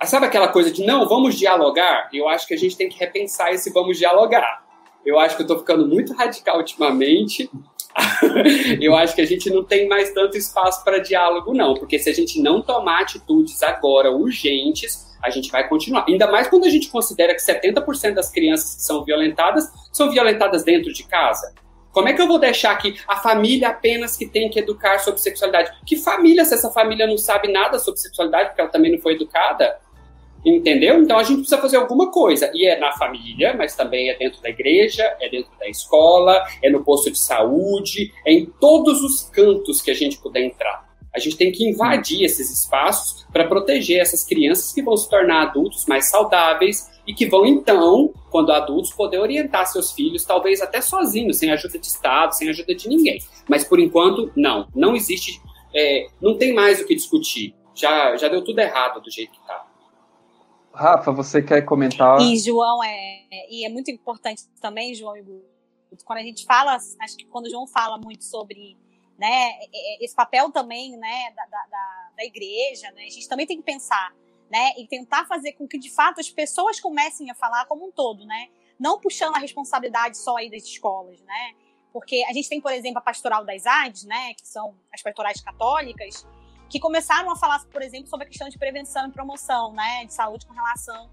Sabe aquela coisa de não, vamos dialogar? Eu acho que a gente tem que repensar esse vamos dialogar. Eu acho que eu estou ficando muito radical ultimamente. eu acho que a gente não tem mais tanto espaço para diálogo, não. Porque se a gente não tomar atitudes agora urgentes, a gente vai continuar. Ainda mais quando a gente considera que 70% das crianças que são violentadas são violentadas dentro de casa. Como é que eu vou deixar que a família apenas que tem que educar sobre sexualidade? Que família se essa família não sabe nada sobre sexualidade porque ela também não foi educada? Entendeu? Então a gente precisa fazer alguma coisa. E é na família, mas também é dentro da igreja, é dentro da escola, é no posto de saúde, é em todos os cantos que a gente puder entrar. A gente tem que invadir esses espaços para proteger essas crianças que vão se tornar adultos mais saudáveis e que vão, então, quando adultos, poder orientar seus filhos, talvez até sozinhos, sem ajuda de Estado, sem ajuda de ninguém. Mas, por enquanto, não. Não existe. É, não tem mais o que discutir. Já, já deu tudo errado do jeito que está. Rafa, você quer comentar? E, João, é, e é muito importante também, João e quando a gente fala, acho que quando o João fala muito sobre né, esse papel também, né, da, da, da igreja, né, a gente também tem que pensar, né, e tentar fazer com que, de fato, as pessoas comecem a falar como um todo, né, não puxando a responsabilidade só aí das escolas, né, porque a gente tem, por exemplo, a pastoral das ADs, né, que são as pastorais católicas, que começaram a falar, por exemplo, sobre a questão de prevenção e promoção, né, de saúde com relação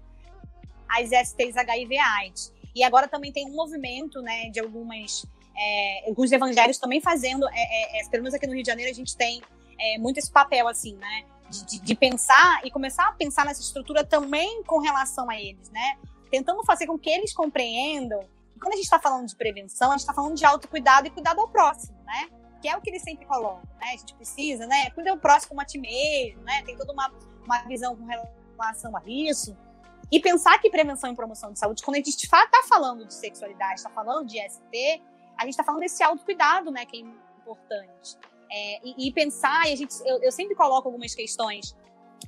às STs HIV/AIDS. E agora também tem um movimento, né, de algumas é, alguns evangelhos também fazendo, é, é, é, pelo menos aqui no Rio de Janeiro a gente tem é, muito esse papel, assim, né? De, de, de, pensar e começar a pensar nessa estrutura também com relação a eles, né? Tentando fazer com que eles compreendam que quando a gente está falando de prevenção, a gente está falando de autocuidado e cuidado ao próximo, né? Que é o que eles sempre colocam, né? A gente precisa, né? Cuidar do próximo como a ti mesmo, né? Tem toda uma, uma visão com relação a isso. E pensar que prevenção e promoção de saúde, quando a gente está falando de sexualidade, está falando de ST, a gente está falando desse autocuidado, né, que é importante. É, e, e, pensar, e a gente, eu, eu, sempre coloco algumas questões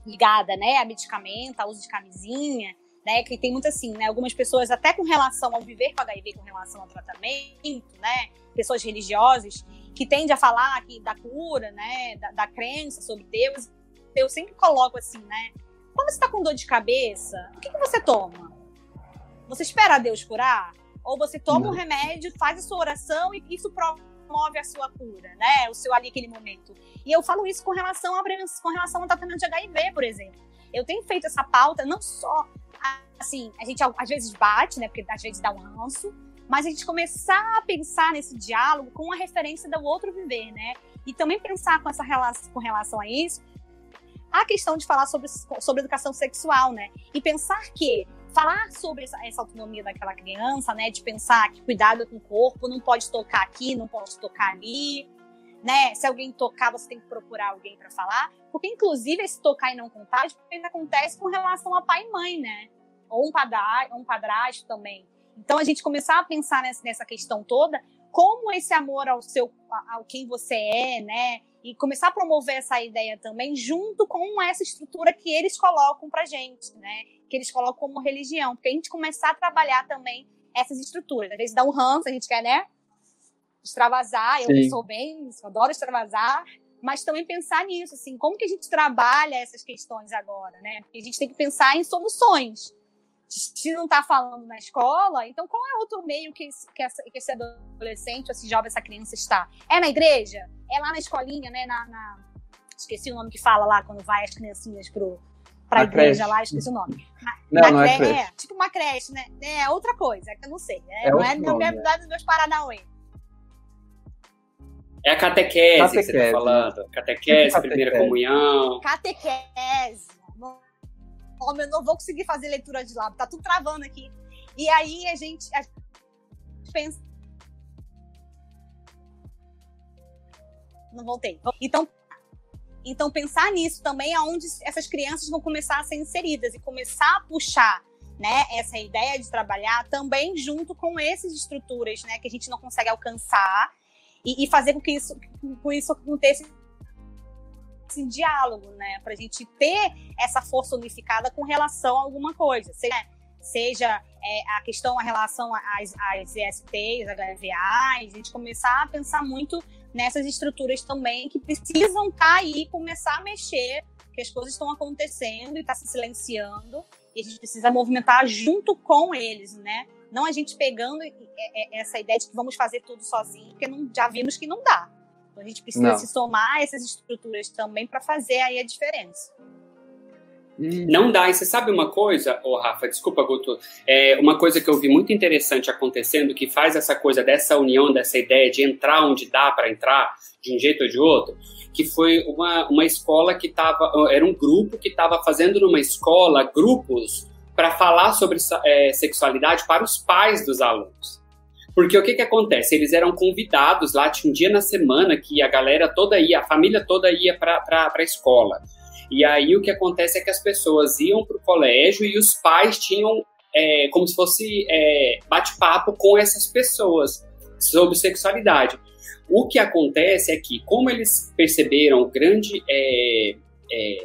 ligadas, né, a medicamento, a uso de camisinha, né, que tem muito assim, né, algumas pessoas até com relação ao viver com HIV, com relação ao tratamento, né, pessoas religiosas, que tendem a falar aqui da cura, né, da, da crença sobre Deus, eu sempre coloco assim, né, quando você está com dor de cabeça, o que, que você toma? Você espera Deus curar? Ou você toma Não. um remédio, faz a sua oração e isso promove a sua cura, né? O seu ali aquele momento. E eu falo isso com relação a com relação ao tratamento de HIV, por exemplo. Eu tenho feito essa pauta não só assim, a gente às vezes bate, né? Porque às vezes dá um ranço, mas a gente começar a pensar nesse diálogo com a referência do outro viver, né? E também pensar com essa relação com relação a isso, a questão de falar sobre, sobre educação sexual, né? E pensar que falar sobre essa, essa, autonomia daquela criança, né? De pensar que cuidado com o corpo, não pode tocar aqui, não pode tocar ali, né? Se alguém tocar, você tem que procurar alguém para falar, porque inclusive esse tocar e não contar acontece com relação a pai e mãe, né? Ou um padrasto, um padrasto também. Então a gente começar a pensar nessa, nessa questão toda, como esse amor ao seu, ao quem você é, né? E começar a promover essa ideia também junto com essa estrutura que eles colocam pra gente, né? Que eles colocam como religião, porque a gente começar a trabalhar também essas estruturas. Às vezes dá um ranço, a gente quer, né? Extravasar, Sim. eu sou bem, eu adoro extravasar, mas também pensar nisso, assim, como que a gente trabalha essas questões agora, né? Porque a gente tem que pensar em soluções se não está falando na escola, então qual é outro meio que esse, que, essa, que esse adolescente, esse jovem, essa criança está? É na igreja? É lá na escolinha, né? Na, na... Esqueci o nome que fala lá quando vai as criancinhas pro, pra na igreja creche. lá, esqueci o nome. Na, não, na não é creche. É, tipo uma creche, né? É outra coisa, é que eu não sei. É, é não é na verdade é. dos meus Paranauê. É a catequese, catequese que você tá falando. Catequese, catequese, primeira comunhão. Catequese homem, eu não vou conseguir fazer leitura de lábio, tá tudo travando aqui. E aí a gente, a gente pensa. Não voltei. Então, então, pensar nisso também é onde essas crianças vão começar a ser inseridas e começar a puxar né, essa ideia de trabalhar também junto com essas estruturas né, que a gente não consegue alcançar e, e fazer com que isso, com isso aconteça esse diálogo, né? Para a gente ter essa força unificada com relação a alguma coisa. Seja, seja é, a questão, a relação às, às ESTs, HVA, a gente começar a pensar muito nessas estruturas também que precisam estar tá aí, começar a mexer, que as coisas estão acontecendo e está se silenciando, e a gente precisa movimentar junto com eles, né? Não a gente pegando essa ideia de que vamos fazer tudo sozinho, porque não, já vimos que não dá. A gente precisa não. se somar a essas estruturas também para fazer aí a diferença. Não dá. E você sabe uma coisa, ô oh, Rafa, desculpa, Guto, é uma coisa que eu vi muito interessante acontecendo, que faz essa coisa dessa união, dessa ideia de entrar onde dá para entrar, de um jeito ou de outro, que foi uma, uma escola que estava, era um grupo que estava fazendo numa escola grupos para falar sobre é, sexualidade para os pais dos alunos. Porque o que que acontece? Eles eram convidados lá, tinha um dia na semana que a galera toda ia, a família toda ia para a escola. E aí o que acontece é que as pessoas iam para o colégio e os pais tinham é, como se fosse é, bate-papo com essas pessoas sobre sexualidade. O que acontece é que, como eles perceberam grande, é, é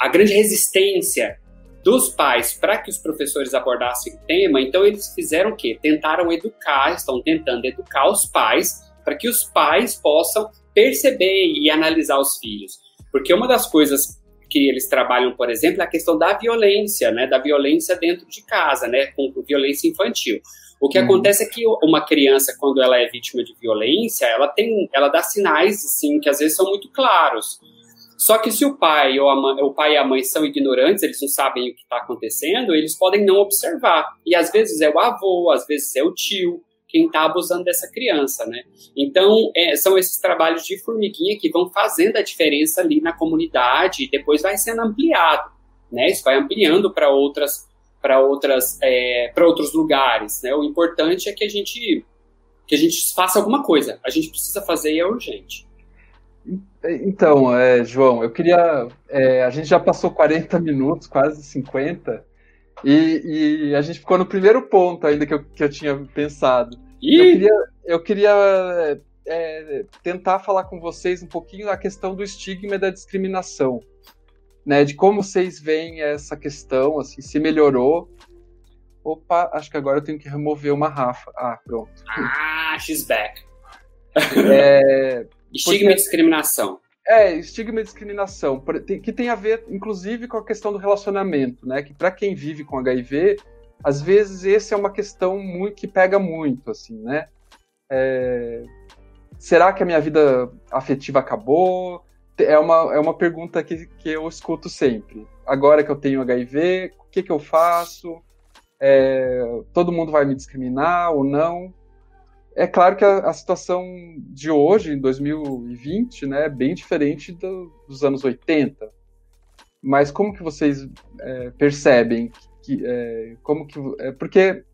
a grande resistência dos pais para que os professores abordassem o tema, então eles fizeram o quê? Tentaram educar, estão tentando educar os pais para que os pais possam perceber e analisar os filhos. Porque uma das coisas que eles trabalham, por exemplo, é a questão da violência, né, da violência dentro de casa, né, com violência infantil. O que hum. acontece é que uma criança, quando ela é vítima de violência, ela tem, ela dá sinais, assim, que às vezes são muito claros. Só que se o pai ou mãe, o pai e a mãe são ignorantes, eles não sabem o que está acontecendo, eles podem não observar. E às vezes é o avô, às vezes é o tio quem está abusando dessa criança, né? Então é, são esses trabalhos de formiguinha que vão fazendo a diferença ali na comunidade e depois vai sendo ampliado, né? Isso vai ampliando para outras para outras é, para outros lugares, né? O importante é que a gente que a gente faça alguma coisa. A gente precisa fazer e é urgente. Então, é, João, eu queria. É, a gente já passou 40 minutos, quase 50, e, e, a gente ficou no primeiro ponto ainda que eu, que eu tinha pensado. Eu queria, eu queria é, tentar falar com vocês um pouquinho da questão do estigma e da discriminação. Né, de como vocês veem essa questão, assim, se melhorou. Opa, acho que agora eu tenho que remover uma Rafa. Ah, pronto. Ah, she's back. É, Estigma e discriminação. É, estigma e discriminação, que tem a ver, inclusive, com a questão do relacionamento, né? Que para quem vive com HIV, às vezes esse é uma questão muito que pega muito, assim, né? É, será que a minha vida afetiva acabou? É uma, é uma pergunta que, que eu escuto sempre. Agora que eu tenho HIV, o que, que eu faço? É, todo mundo vai me discriminar ou não? É claro que a, a, situação de hoje, em 2020, né, é bem diferente do, dos anos 80. mas como que vocês é, percebem que, é, como que, é, porque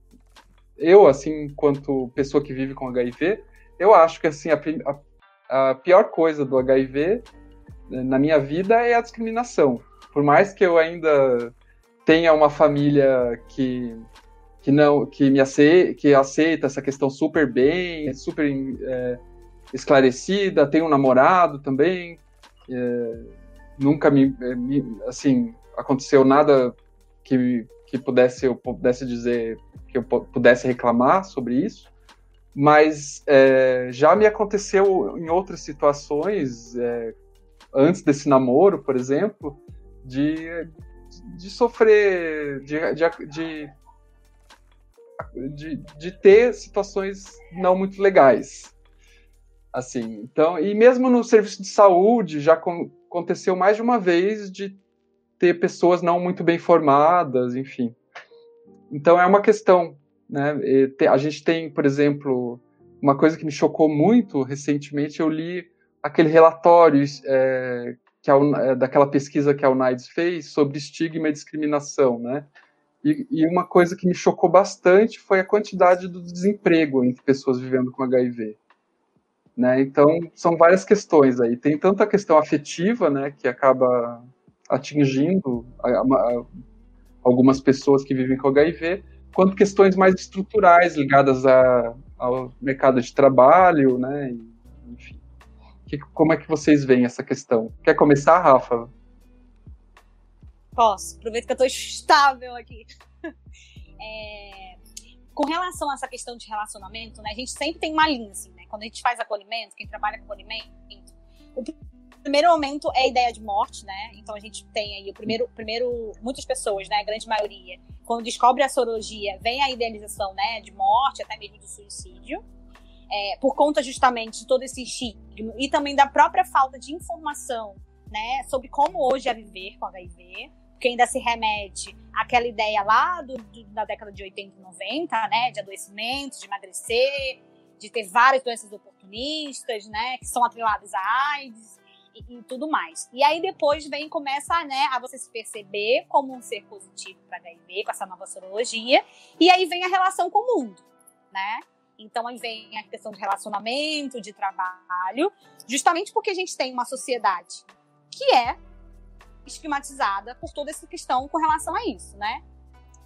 eu, assim, enquanto pessoa que vive com HIV, eu acho que assim a, a, a pior coisa do HIV né, na minha vida é a discriminação. Por mais que eu ainda tenha uma família que que não que me aceita, que aceita essa questão super bem, super é, esclarecida, tem um namorado também, é, nunca me, é, me, assim aconteceu nada que, que pudesse eu pudesse dizer que eu pudesse reclamar sobre isso, mas é, já me aconteceu em outras situações é, antes desse namoro, por exemplo, de, de sofrer, de, de, de, de ter situações não muito legais. Assim, então, e mesmo no serviço de saúde já aconteceu mais de uma vez de ter pessoas não muito bem formadas, enfim. Então é uma questão, né? A gente tem, por exemplo, uma coisa que me chocou muito recentemente, eu li aquele relatório é, que a, é, daquela pesquisa que a UNAIDS fez sobre estigma e discriminação, né? E, e, uma coisa que me chocou bastante foi a quantidade do desemprego entre pessoas vivendo com HIV. Né? Então, são várias questões aí. Tem tanto a questão afetiva, né, que acaba atingindo a, a, algumas pessoas que vivem com HIV, quanto questões mais estruturais ligadas a, ao mercado de trabalho, né, enfim. Que, como é que vocês veem essa questão? Quer começar, Rafa? Posso. Aproveito que eu estou estável aqui. É, com relação a essa questão de relacionamento, né, a gente sempre tem uma linha, assim, né? Quando a gente faz acolhimento, quem trabalha com acolhimento, o primeiro momento é a ideia de morte, né? Então a gente tem aí o primeiro, primeiro muitas pessoas, né, a grande maioria, quando descobre a sorologia, vem a idealização, né, de morte, até mesmo de suicídio é, por conta justamente de todo esse estigma e também da própria falta de informação né, sobre como hoje é viver com HIV, que ainda se remete àquela ideia lá do, do, da década de 80 e 90, né, de adoecimento, de emagrecer, de ter várias doenças oportunistas, né, que são atreladas à AIDS e, e, tudo mais. E aí depois vem começa, né, a você se perceber como um ser positivo para HIV com essa nova sorologia, e aí vem a relação com o mundo, né? Então aí vem a questão de relacionamento, de trabalho, justamente porque a gente tem uma sociedade que é estigmatizada por toda essa questão com relação a isso, né?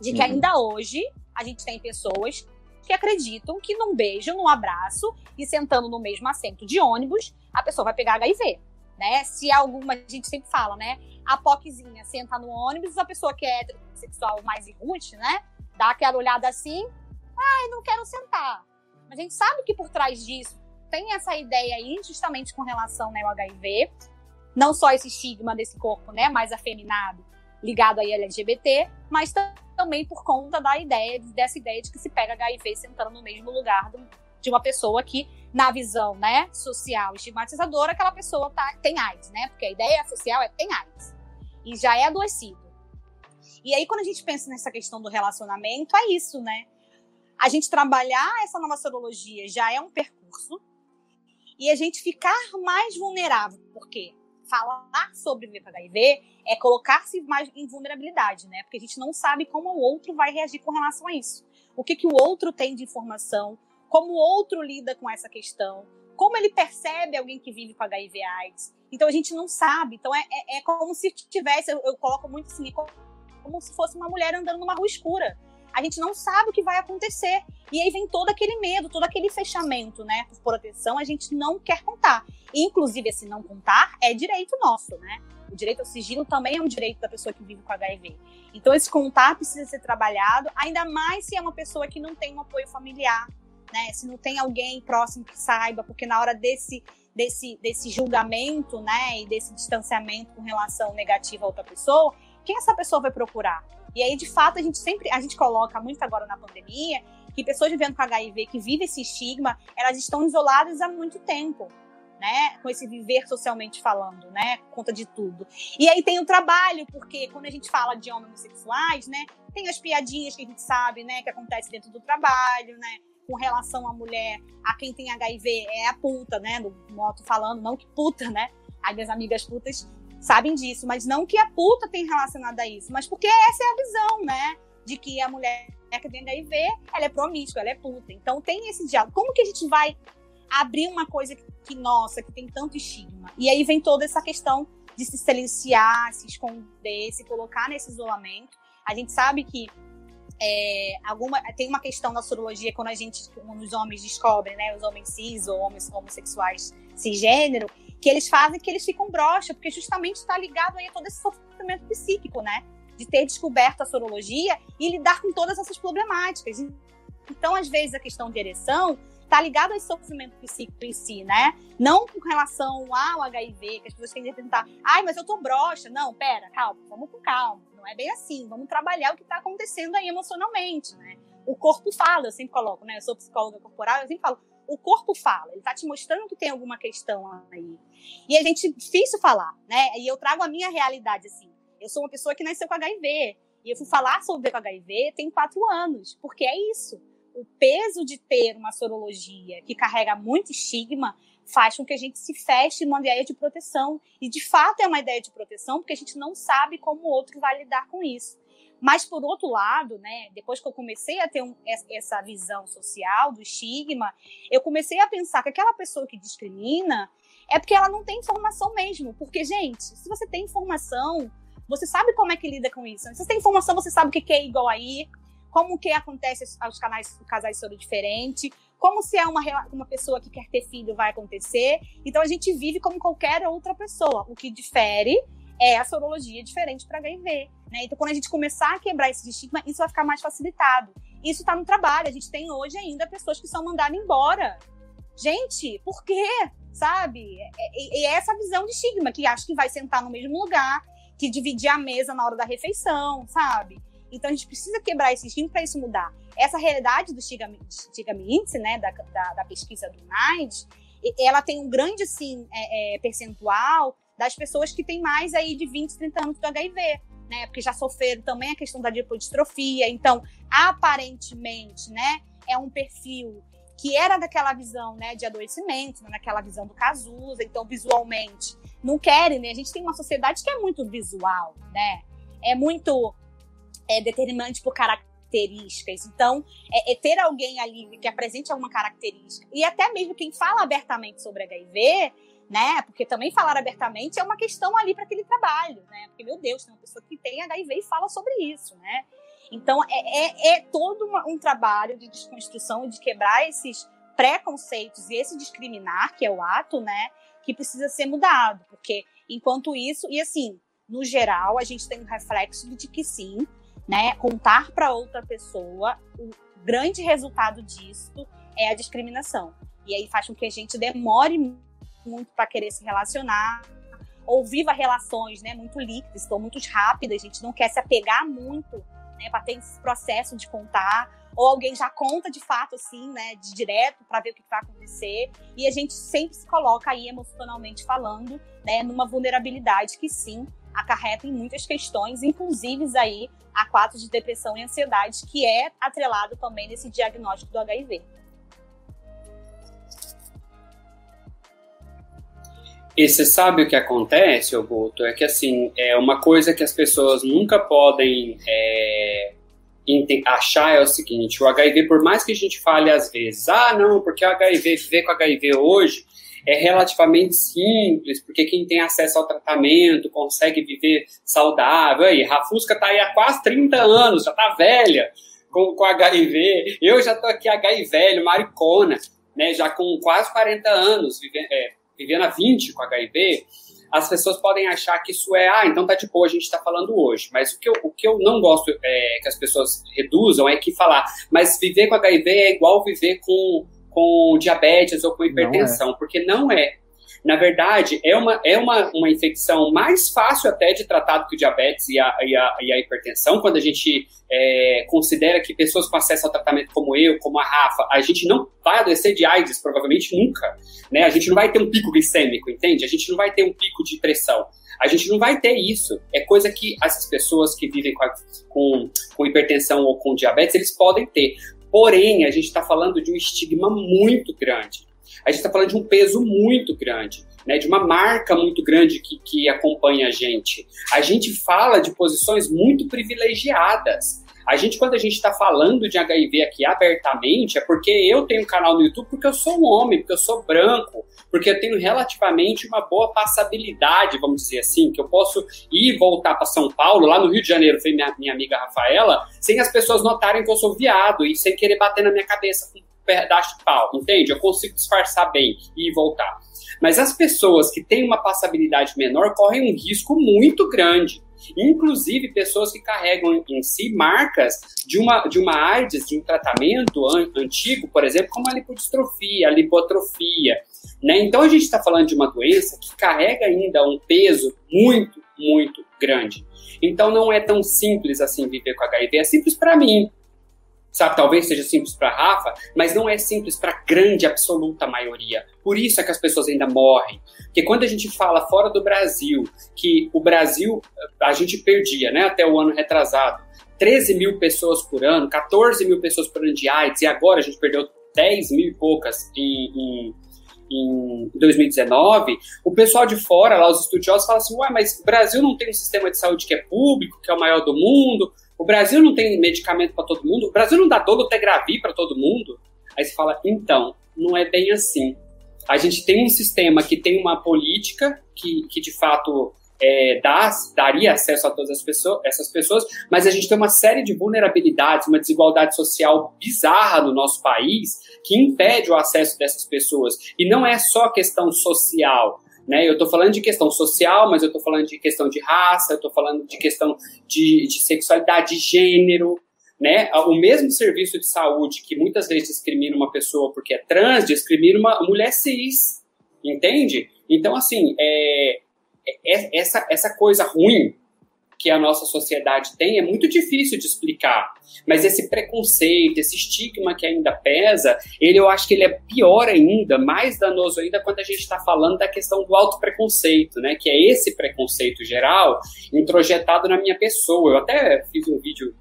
De que uhum. ainda hoje a gente tem pessoas que acreditam que num beijo, num abraço e sentando no mesmo assento de ônibus, a pessoa vai pegar HIV, né? Se alguma, a gente sempre fala, né? A POCzinha senta no ônibus, a pessoa que é heterossexual mais irrute, né? Dá aquela olhada assim, ai, não quero sentar. Mas a gente sabe que por trás disso tem essa ideia aí, justamente com relação né, ao HIV, não só esse estigma desse corpo né, mais afeminado ligado aí LGBT, mas também por conta da ideia, dessa ideia de que se pega HIV sentando no mesmo lugar de uma pessoa que, na visão né, social estigmatizadora, aquela pessoa tá, tem AIDS, né? Porque a ideia social é tem AIDS. E já é adoecido. E aí, quando a gente pensa nessa questão do relacionamento, é isso, né? a gente trabalhar essa nova sorologia já é um percurso e a gente ficar mais vulnerável, porque falar sobre HIV é colocar-se mais em vulnerabilidade, né? Porque a gente não sabe como o outro vai reagir com relação a isso. O que, que o outro tem de informação, como o outro lida com essa questão, como ele percebe alguém que vive com HIV AIDS. Então a gente não sabe. Então é, é, é como se tivesse, eu, eu, coloco muito assim, como se fosse uma mulher andando numa rua escura a gente não sabe o que vai acontecer. E aí vem todo aquele medo, todo aquele fechamento, né? Por proteção, a gente não quer contar. E, inclusive, esse não contar é direito nosso, né? O direito ao sigilo também é um direito da pessoa que vive com HIV. Então, esse contar precisa ser trabalhado, ainda mais se é uma pessoa que não tem um apoio familiar, né? Se não tem alguém próximo que saiba, porque na hora desse, desse, desse julgamento, né? E desse distanciamento com relação negativa a outra pessoa, quem essa pessoa vai procurar? E aí, de fato, a gente sempre, a gente coloca muito agora na pandemia, que pessoas vivendo com HIV, que vivem esse estigma, elas estão isoladas há muito tempo. Né, com esse viver socialmente falando, né, conta de tudo. E aí tem o trabalho, porque quando a gente fala de homossexuais, né, tem as piadinhas que a gente sabe, né, que acontece dentro do trabalho, né, com relação à mulher, a quem tem HIV é a puta, né, moto falando, não que puta, né, as minhas amigas putas sabem disso, mas não que a puta tem relacionado a isso, mas porque essa é a visão, né? De que a mulher que tem HIV, ela é promíscua, ela é puta. Então tem esse diálogo. Como que a gente vai abrir uma coisa que, nossa, que tem tanto estigma? E aí vem toda essa questão de se silenciar, se esconder, se colocar nesse isolamento. A gente sabe que é, alguma, tem uma questão na sorologia quando a gente, quando os homens descobrem, né, os homens cis ou homens homossexuais cisgênero, que eles fazem que eles ficam broxa, porque justamente está ligado aí a todo esse sofrimento psíquico, né? De ter descoberto a sorologia e lidar com todas essas problemáticas. Então, às vezes, a questão de ereção está ligado a esse sofrimento psíquico em si, né? Não com relação ao HIV, que as pessoas que tentar, ai, mas eu tô broxa. Não, pera, calma, vamos com calma. Não é bem assim. Vamos trabalhar o que está acontecendo aí emocionalmente, né? O corpo fala, eu sempre coloco, né? Eu sou psicóloga corporal, eu sempre falo, o corpo fala, ele está te mostrando que tem alguma questão aí. E a gente, difícil falar, né? E eu trago a minha realidade assim. Eu sou uma pessoa que nasceu com HIV. E eu fui falar sobre HIV tem quatro anos, porque é isso. O peso de ter uma sorologia que carrega muito estigma faz com que a gente se feche numa ideia de proteção. E de fato é uma ideia de proteção, porque a gente não sabe como o outro vai lidar com isso. Mas, por outro lado, né, depois que eu comecei a ter um, essa visão social do estigma, eu comecei a pensar que aquela pessoa que discrimina é porque ela não tem informação mesmo. Porque, gente, se você tem informação, você sabe como é que lida com isso. Se você tem informação, você sabe o que é igual aí, como que acontece aos canais, casais soro diferente, como se é uma, uma pessoa que quer ter filho vai acontecer. Então a gente vive como qualquer outra pessoa. O que difere é a sorologia diferente para HIV. Né? Então, quando a gente começar a quebrar esse estigma, isso vai ficar mais facilitado. Isso está no trabalho. A gente tem hoje ainda pessoas que são mandadas embora. Gente, por quê? Sabe? E, é essa visão de estigma, que acha que vai sentar no mesmo lugar, que dividir a mesa na hora da refeição, sabe? Então a gente precisa quebrar esse estigma para isso mudar. Essa realidade do estigma índice, né, da, da, da, pesquisa do NIDE, ela tem um grande assim, é, é, percentual das pessoas que têm mais aí de 20, 30 anos do HIV, né? Porque já sofreram também a questão da lipodistrofia. Então, aparentemente, né, é um perfil que era daquela visão, né, de adoecimento, né, naquela visão do Cazuza, então visualmente não querem, né? A gente tem uma sociedade que é muito visual, né? É muito é, determinante por características. Então, é, é, ter alguém ali que apresente alguma característica e até mesmo quem fala abertamente sobre HIV né? Porque também falar abertamente é uma questão ali para aquele trabalho, né? Porque, meu Deus, tem uma pessoa que tem HIV e fala sobre isso, né? Então, é, é, é todo uma, um trabalho de desconstrução e de quebrar esses preconceitos e esse discriminar, que é o ato, né? Que precisa ser mudado. Porque, enquanto isso, e assim, no geral, a gente tem um reflexo de que sim, né? Contar para outra pessoa, o grande resultado disso é a discriminação. E aí faz com que a gente demore muito para querer se relacionar, ou viva relações né, muito líquidas, estão muito rápidas, a gente não quer se apegar muito né, para ter esse processo de contar, ou alguém já conta de fato, assim, né, de direto, para ver o que vai acontecer, e a gente sempre se coloca aí emocionalmente falando, né, numa vulnerabilidade que sim acarreta em muitas questões, inclusive aí a quadro de depressão e ansiedade, que é atrelado também nesse diagnóstico do HIV. E você sabe o que acontece, Augusto? É que, assim, é uma coisa que as pessoas nunca podem é, achar é o seguinte, o HIV, por mais que a gente fale às vezes, ah, não, porque o HIV, viver com HIV hoje é relativamente simples, porque quem tem acesso ao tratamento consegue viver saudável. Aí, Rafusca tá aí há quase 30 anos, já tá velha com, com HIV. Eu já tô aqui HIV, maricona, né, já com quase 40 anos, vivendo, é, vivendo a 20 com HIV, as pessoas podem achar que isso é, ah, então tá de boa, a gente está falando hoje. Mas o que eu, o que eu não gosto é, que as pessoas reduzam é que falar, mas viver com HIV é igual viver com, com diabetes ou com hipertensão, não é. porque não é. Na verdade, é uma, é uma, uma infecção mais fácil até de tratar do que o diabetes e a, e a, e a hipertensão, quando a gente é, considera que pessoas com acesso ao tratamento como eu, como a Rafa, a gente não vai adoecer de AIDS, provavelmente nunca. Né? A gente não vai ter um pico glicêmico, entende? A gente não vai ter um pico de pressão. A gente não vai ter isso. É coisa que essas pessoas que vivem com, a, com, com hipertensão ou com diabetes, eles podem ter. Porém, a gente está falando de um estigma muito grande. A gente está falando de um peso muito grande. né, de uma marca muito grande que, que acompanha a gente. A gente fala de posições muito privilegiadas. A gente, quando a gente está falando de HIV aqui abertamente, é porque eu tenho um canal no YouTube porque eu sou um homem, porque eu sou branco, porque eu tenho relativamente uma boa passabilidade, vamos dizer assim, que eu posso ir e voltar para São Paulo, lá no Rio de Janeiro, foi minha, minha amiga Rafaela, sem as pessoas notarem que eu sou viado e sem querer bater na minha cabeça com pedaço de pau, entende? Eu consigo disfarçar bem e voltar. Mas as pessoas que têm uma passabilidade menor correm um risco muito grande inclusive pessoas que carregam em si marcas de uma, de uma AIDS, de um tratamento an antigo, por exemplo, como a lipodistrofia, a lipotrofia. Né? Então a gente está falando de uma doença que carrega ainda um peso muito, muito grande. Então não é tão simples assim viver com HIV, é simples para mim, Sabe, talvez seja simples para Rafa, mas não é simples para a grande absoluta maioria. Por isso é que as pessoas ainda morrem. Porque quando a gente fala fora do Brasil, que o Brasil, a gente perdia, né, até o ano retrasado, 13 mil pessoas por ano, 14 mil pessoas por ano de AIDS, e agora a gente perdeu 10 mil e poucas em, em, em 2019, o pessoal de fora, lá os estudiosos, falam assim, ué, mas o Brasil não tem um sistema de saúde que é público, que é o maior do mundo, o Brasil não tem medicamento para todo mundo? O Brasil não dá dolutegravir para todo mundo? Aí você fala, então, não é bem assim. A gente tem um sistema que tem uma política que, que de fato é, dá, daria acesso a todas as pessoas, essas pessoas, mas a gente tem uma série de vulnerabilidades, uma desigualdade social bizarra no nosso país que impede o acesso dessas pessoas. E não é só questão social. Né? Eu estou falando de questão social, mas eu estou falando de questão de raça, eu estou falando de questão de, de sexualidade, de gênero. Né? O mesmo serviço de saúde que muitas vezes discrimina uma pessoa porque é trans, discrimina uma mulher cis, entende? Então, assim, é, é, essa, essa coisa ruim que a nossa sociedade tem é muito difícil de explicar. Mas esse preconceito, esse estigma que ainda pesa, ele eu acho que ele é pior ainda, mais danoso ainda quando a gente está falando da questão do auto-preconceito, né? Que é esse preconceito geral introjetado na minha pessoa. Eu até fiz um vídeo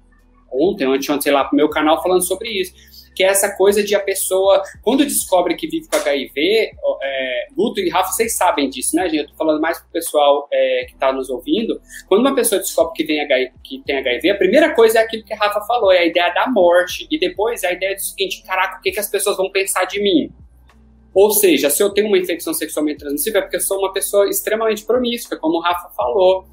ontem, ontem, sei lá, pro meu canal falando sobre isso que é essa coisa de a pessoa, quando descobre que vive com HIV, é, Guto e Rafa, vocês sabem disso, né, gente? Eu tô falando mais pro pessoal é, que tá nos ouvindo. Quando uma pessoa descobre que, HIV, que tem HIV, a primeira coisa é aquilo que a Rafa falou, é a ideia da morte, e depois é a ideia do seguinte, caraca, o que, que as pessoas vão pensar de mim? Ou seja, se eu tenho uma infecção sexualmente transmissível, é porque eu sou uma pessoa extremamente promíscua, como o Rafa falou.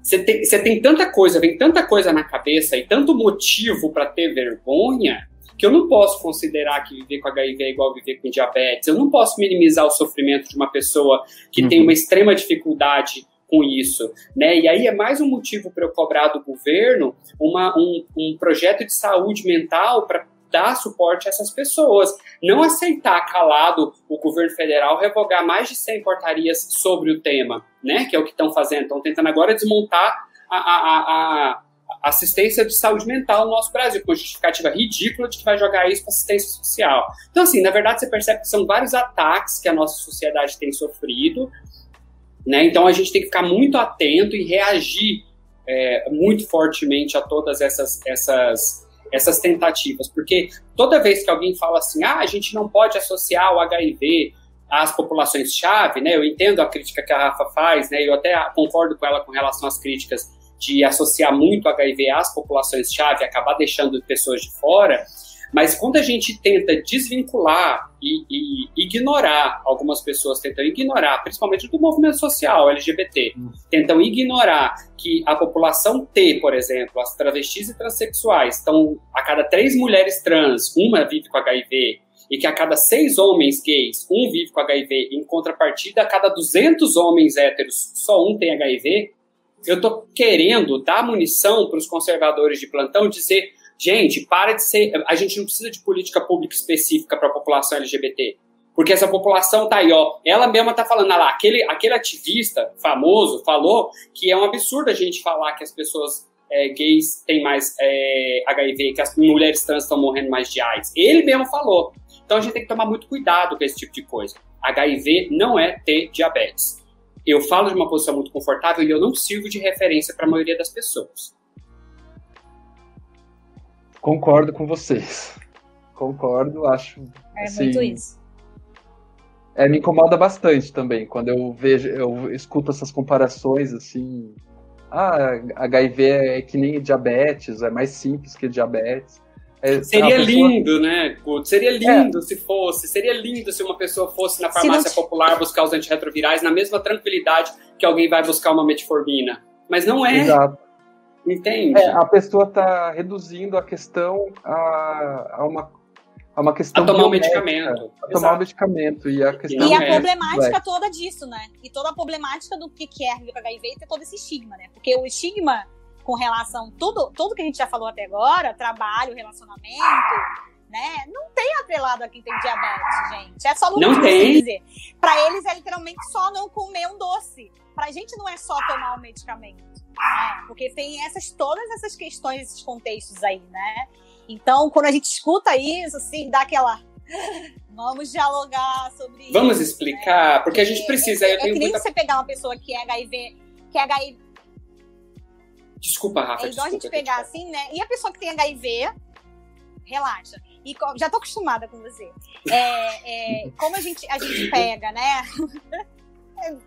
Você tem, você tem tanta coisa, vem tanta coisa na cabeça e tanto motivo para ter vergonha que eu não posso considerar que viver com HIV é igual viver com diabetes. Eu não posso minimizar o sofrimento de uma pessoa que uhum. tem uma extrema dificuldade com isso, né? E aí é mais um motivo para eu cobrar do governo uma, um, um projeto de saúde mental para dar suporte a essas pessoas. Não aceitar calado o governo federal revogar mais de 100 portarias sobre o tema, né? Que é o que estão fazendo. Estão tentando agora desmontar a, a, a, assistência de saúde mental no nosso Brasil, com justificativa ridícula de que vai jogar isso para assistência social. Então, assim, na verdade, você percebe que são vários ataques que a nossa sociedade tem sofrido, né? Então, a gente tem que ficar muito atento e reagir é, muito fortemente a todas essas, essas, essas tentativas, porque toda vez que alguém fala assim, ah, a gente não pode associar o HIV às populações-chave, né? Eu entendo a crítica que a Rafa faz, né? Eu até concordo com ela com relação às críticas de associar muito HIV às populações-chave, acabar deixando pessoas de fora, mas quando a gente tenta desvincular e, e, ignorar, algumas pessoas tentam ignorar, principalmente do movimento social LGBT, tentam ignorar que a população T, por exemplo, as travestis e transexuais, estão a cada três mulheres trans, uma vive com HIV, e que a cada seis homens gays, um vive com HIV, em contrapartida, a cada 200 homens héteros, só um tem HIV, eu estou querendo dar munição para os conservadores de plantão dizer, gente, para de ser. A gente não precisa de política pública específica para a população LGBT. Porque essa população tá aí, ó. Ela mesma tá falando, lá, aquele, aquele ativista famoso falou que é um absurdo a gente falar que as pessoas é, gays têm mais é, HIV, que as mulheres trans estão morrendo mais de AIDS. Ele mesmo falou. Então a gente tem que tomar muito cuidado com esse tipo de coisa. HIV não é ter diabetes eu falo de uma posição muito confortável e eu não sirvo de referência para a maioria das pessoas. Concordo com vocês. Concordo, acho. É assim, muito isso. é, me incomoda bastante também quando eu vejo, eu escuto essas comparações assim. Ah, HIV é que nem diabetes, é mais simples que diabetes. É, seria pessoa... lindo, né, Guto? Seria lindo é. se fosse. Seria lindo se uma pessoa fosse na farmácia não... popular buscar os antirretrovirais na mesma tranquilidade que alguém vai buscar uma metformina. Mas não é. Exato. Entende? É, a pessoa está reduzindo a questão a, a uma é uma questão a tomar o medicamento. A tomar o medicamento. E a, questão e a é problemática toda disso, né? E toda a problemática do que é HIV e ter todo esse estigma, né? Porque o estigma com relação tudo tudo que a gente já falou até agora, trabalho, relacionamento, né? Não tem atrelado a quem tem diabetes, gente. É só não tem. dizer. Para eles é literalmente só não comer um doce. Pra gente não é só tomar o medicamento, né? Porque tem essas todas essas questões, esses contextos aí, né? Então, quando a gente escuta isso, assim, dá aquela. Vamos dialogar sobre isso. Vamos explicar, né? porque a gente precisa. É, é que nem muita... você pegar uma pessoa que é HIV, que é HIV. Desculpa, Rafa. É igual desculpa, a gente pegar assim, né? E a pessoa que tem HIV, relaxa. E já tô acostumada com você. É, é, como a gente, a gente pega, né?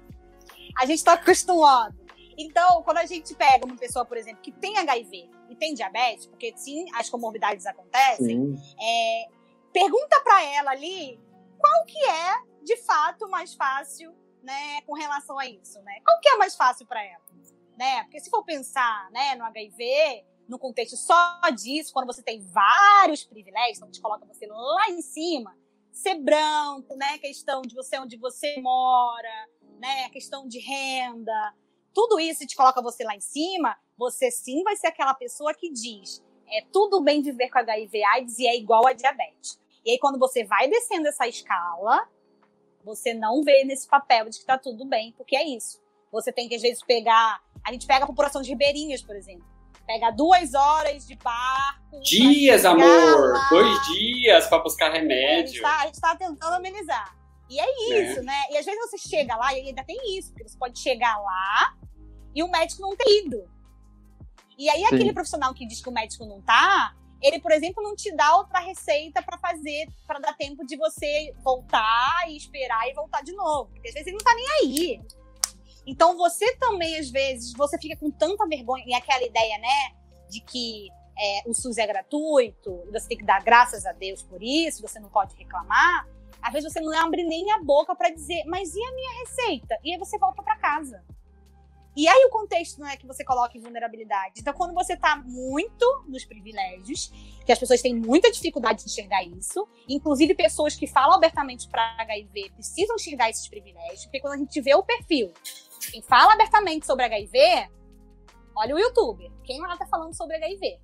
a gente tá acostumado. Então, quando a gente pega uma pessoa, por exemplo, que tem HIV e tem diabetes, porque sim, as comorbidades acontecem, é, pergunta para ela ali qual que é, de fato, mais fácil, né, com relação a isso, né? Qual que é mais fácil para ela, né? Porque se for pensar, né, no HIV, no contexto só disso, quando você tem vários privilégios, então gente coloca você lá em cima, ser branco, né, questão de você onde você mora, né, questão de renda, tudo isso te coloca você lá em cima, você sim vai ser aquela pessoa que diz: é tudo bem viver com HIV AIDS e é igual a diabetes. E aí, quando você vai descendo essa escala, você não vê nesse papel de que tá tudo bem, porque é isso. Você tem que, às vezes, pegar. A gente pega a população de ribeirinhas, por exemplo. Pega duas horas de barco. Dias, amor! Lá. Dois dias para buscar remédio. É, a gente está tá tentando amenizar. E é isso, é. né? E às vezes você chega lá e ainda tem isso, porque você pode chegar lá e o médico não ter ido. E aí, Sim. aquele profissional que diz que o médico não tá, ele, por exemplo, não te dá outra receita para fazer, para dar tempo de você voltar e esperar e voltar de novo. Porque às vezes ele não tá nem aí. Então, você também, às vezes, você fica com tanta vergonha, e aquela ideia, né, de que é, o SUS é gratuito, você tem que dar graças a Deus por isso, você não pode reclamar. Às vezes você não abre nem a boca para dizer, mas e a minha receita? E aí você volta para casa. E aí o contexto não é que você coloque vulnerabilidade. Então, quando você está muito nos privilégios, que as pessoas têm muita dificuldade de enxergar isso, inclusive pessoas que falam abertamente para HIV precisam enxergar esses privilégios, porque quando a gente vê o perfil, quem fala abertamente sobre HIV, olha o YouTube. Quem lá tá falando sobre HIV?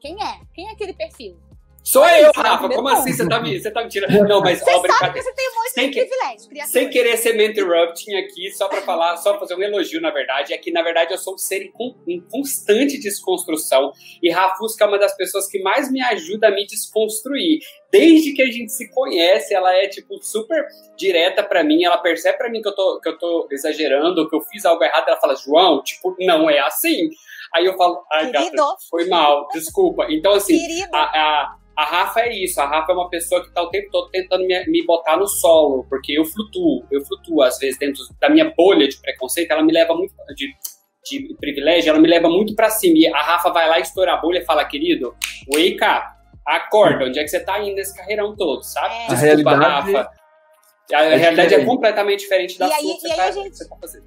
Quem é? Quem é aquele perfil? Sou eu, Rafa. Como assim? Você tá, me, você tá me tirando? Não, mas você ó, sabe que você tem um monte sem de que, privilégio. Sem querer ser me interrupting aqui, só pra falar, só pra fazer um elogio, na verdade, é que, na verdade, eu sou um ser em, em constante desconstrução. E Rafusca é uma das pessoas que mais me ajuda a me desconstruir. Desde que a gente se conhece, ela é, tipo, super direta pra mim. Ela percebe pra mim que eu tô, que eu tô exagerando, que eu fiz algo errado. Ela fala, João, tipo, não é assim. Aí eu falo, ai, gata, foi mal, desculpa. Então, assim, a, a a Rafa é isso, a Rafa é uma pessoa que está o tempo todo tentando me, me, botar no solo, porque eu flutuo, eu flutuo às vezes dentro da minha bolha de preconceito, ela me leva muito de, de privilégio, ela me leva muito para cima. E a Rafa vai lá estourar a bolha e fala, querido, wake up, acorda, onde é que você tá indo nesse carreirão todo, sabe? É. Desculpa, a realidade... Rafa. A é realidade é diferente. é completamente diferente da e sua aí, que, você tá, gente... você tá fazendo.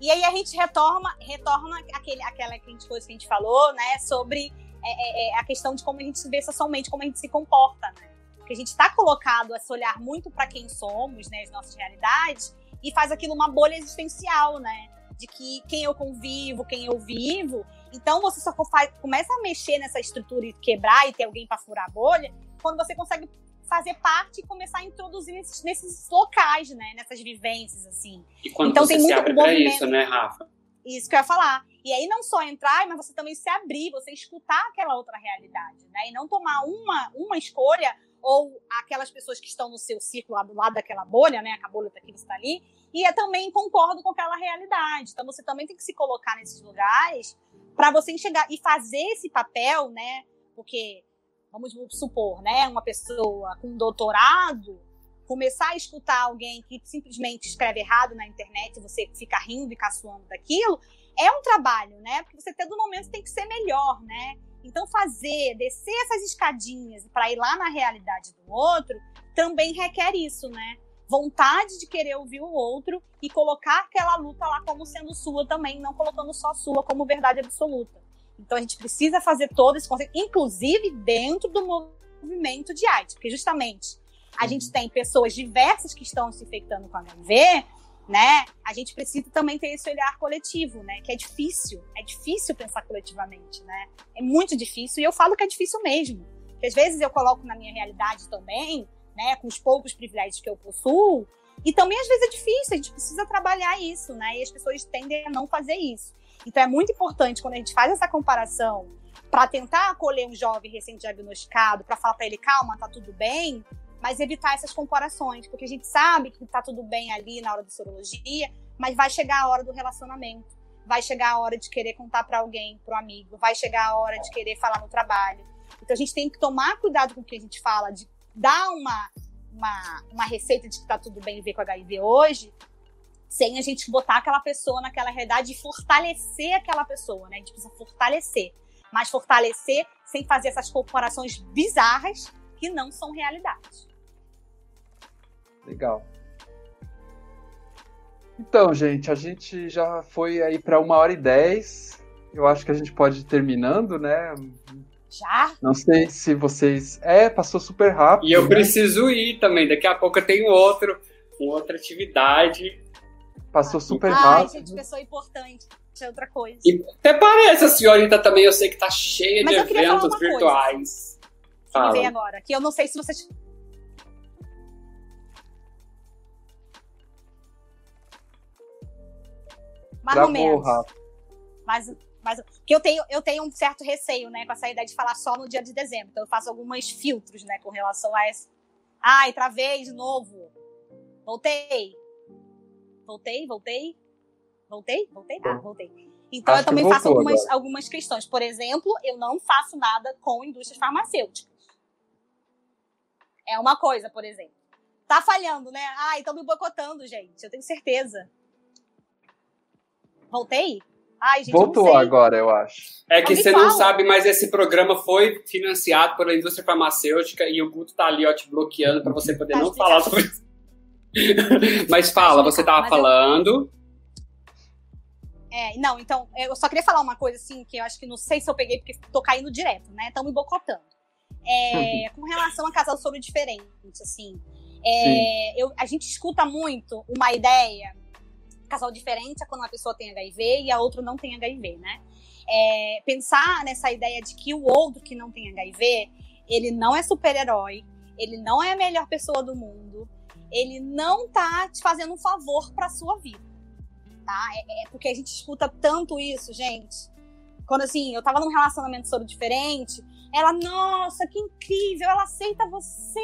E aí a gente retorna, retorna aquele, aquela coisa que a gente falou, né, sobre é, é, é, a questão de como a gente se vê socialmente, como a gente se comporta, né? Porque a gente está colocado a se olhar muito para quem somos, né, as nossas realidades, e faz aquilo uma bolha existencial, né? De que quem eu convivo, quem eu vivo. Então você só faz, começa a mexer nessa estrutura e quebrar e ter alguém para furar a bolha quando você consegue fazer parte e começar a introduzir nesses, nesses locais, né? Nessas vivências, assim. E quando então, você tem se muito abre para isso, né, Rafa? Isso que eu ia falar. E aí não só entrar, mas você também se abrir, você escutar aquela outra realidade, né? E não tomar uma, uma escolha ou aquelas pessoas que estão no seu círculo lá do lado daquela bolha, né? A bolha que está ali, e eu também concordo com aquela realidade. Então você também tem que se colocar nesses lugares para você enxergar e fazer esse papel, né? Porque vamos supor, né, uma pessoa com doutorado começar a escutar alguém que simplesmente escreve errado na internet e você fica rindo e caçoando daquilo, é um trabalho, né? Porque você todo momento tem que ser melhor, né? Então fazer, descer essas escadinhas para ir lá na realidade do outro, também requer isso, né? Vontade de querer ouvir o outro e colocar aquela luta lá como sendo sua também, não colocando só sua como verdade absoluta. Então a gente precisa fazer todo esse conceito, inclusive dentro do movimento de AIDS, porque justamente a gente uhum. tem pessoas diversas que estão se infectando com HIV, né? A gente precisa também ter esse olhar coletivo, né? Que é difícil, é difícil pensar coletivamente, né? É muito difícil e eu falo que é difícil mesmo. Porque às vezes eu coloco na minha realidade também, né? Com os poucos privilégios que eu possuo, e também às vezes é difícil. A gente precisa trabalhar isso, né? E as pessoas tendem a não fazer isso. Então é muito importante quando a gente faz essa comparação para tentar acolher um jovem recém-diagnosticado, para falar para ele calma, tá tudo bem, mas evitar essas comparações, porque a gente sabe que tá tudo bem ali na hora da sorologia, mas vai chegar a hora do relacionamento, vai chegar a hora de querer contar para alguém, para um amigo, vai chegar a hora de querer falar no trabalho. Então a gente tem que tomar cuidado com o que a gente fala, de dar uma uma, uma receita de que tá tudo bem ver com HIV hoje, sem a gente botar aquela pessoa naquela realidade e fortalecer aquela pessoa, né? A gente precisa fortalecer, mas fortalecer sem fazer essas comparações bizarras que não são realidade. Legal. Então, gente, a gente já foi aí para uma hora e dez. Eu acho que a gente pode ir terminando, né? Já? Não sei se vocês. É, passou super rápido. E eu né? preciso ir também. Daqui a pouco eu tenho outro, uma outra atividade. Passou super Ai, rápido. Ai, gente, pessoa importante. É outra coisa. E até parece a senhorita também, eu sei que tá cheia Mas de eventos virtuais. Coisa, que vem agora, que eu não sei se vocês. Mais ou menos. Mas, mas que eu tenho, eu tenho um certo receio, né, com essa ideia de falar só no dia de dezembro. Então eu faço alguns filtros, né, com relação a essa. Ai, travei de novo. Voltei. Voltei, voltei. Voltei? Voltei? Ah, voltei. Então Acho eu também faço algumas, algumas questões. Por exemplo, eu não faço nada com indústrias farmacêuticas. É uma coisa, por exemplo. Tá falhando, né? Ah, estão me boicotando, gente. Eu tenho certeza. Voltei? Ai, gente, Voltou agora, eu acho. É que você não sabe, mas esse programa foi financiado pela indústria farmacêutica e o Guto tá ali, ó, te bloqueando para você poder tá não falar sobre isso. Mas fala, você tava falando. É, não, então, eu só queria falar uma coisa assim, que eu acho que não sei se eu peguei, porque tô caindo direto, né? Estão me bocotando. É, com relação a casal sobre diferente, assim. É, eu, a gente escuta muito uma ideia, casal diferente é quando uma pessoa tem HIV e a outra não tem HIV, né? É, pensar nessa ideia de que o outro que não tem HIV, ele não é super-herói, ele não é a melhor pessoa do mundo, ele não tá te fazendo um favor para sua vida, tá? É, é, porque a gente escuta tanto isso, gente. Quando assim, eu tava num relacionamento sobre diferente, ela, nossa, que incrível, ela aceita você.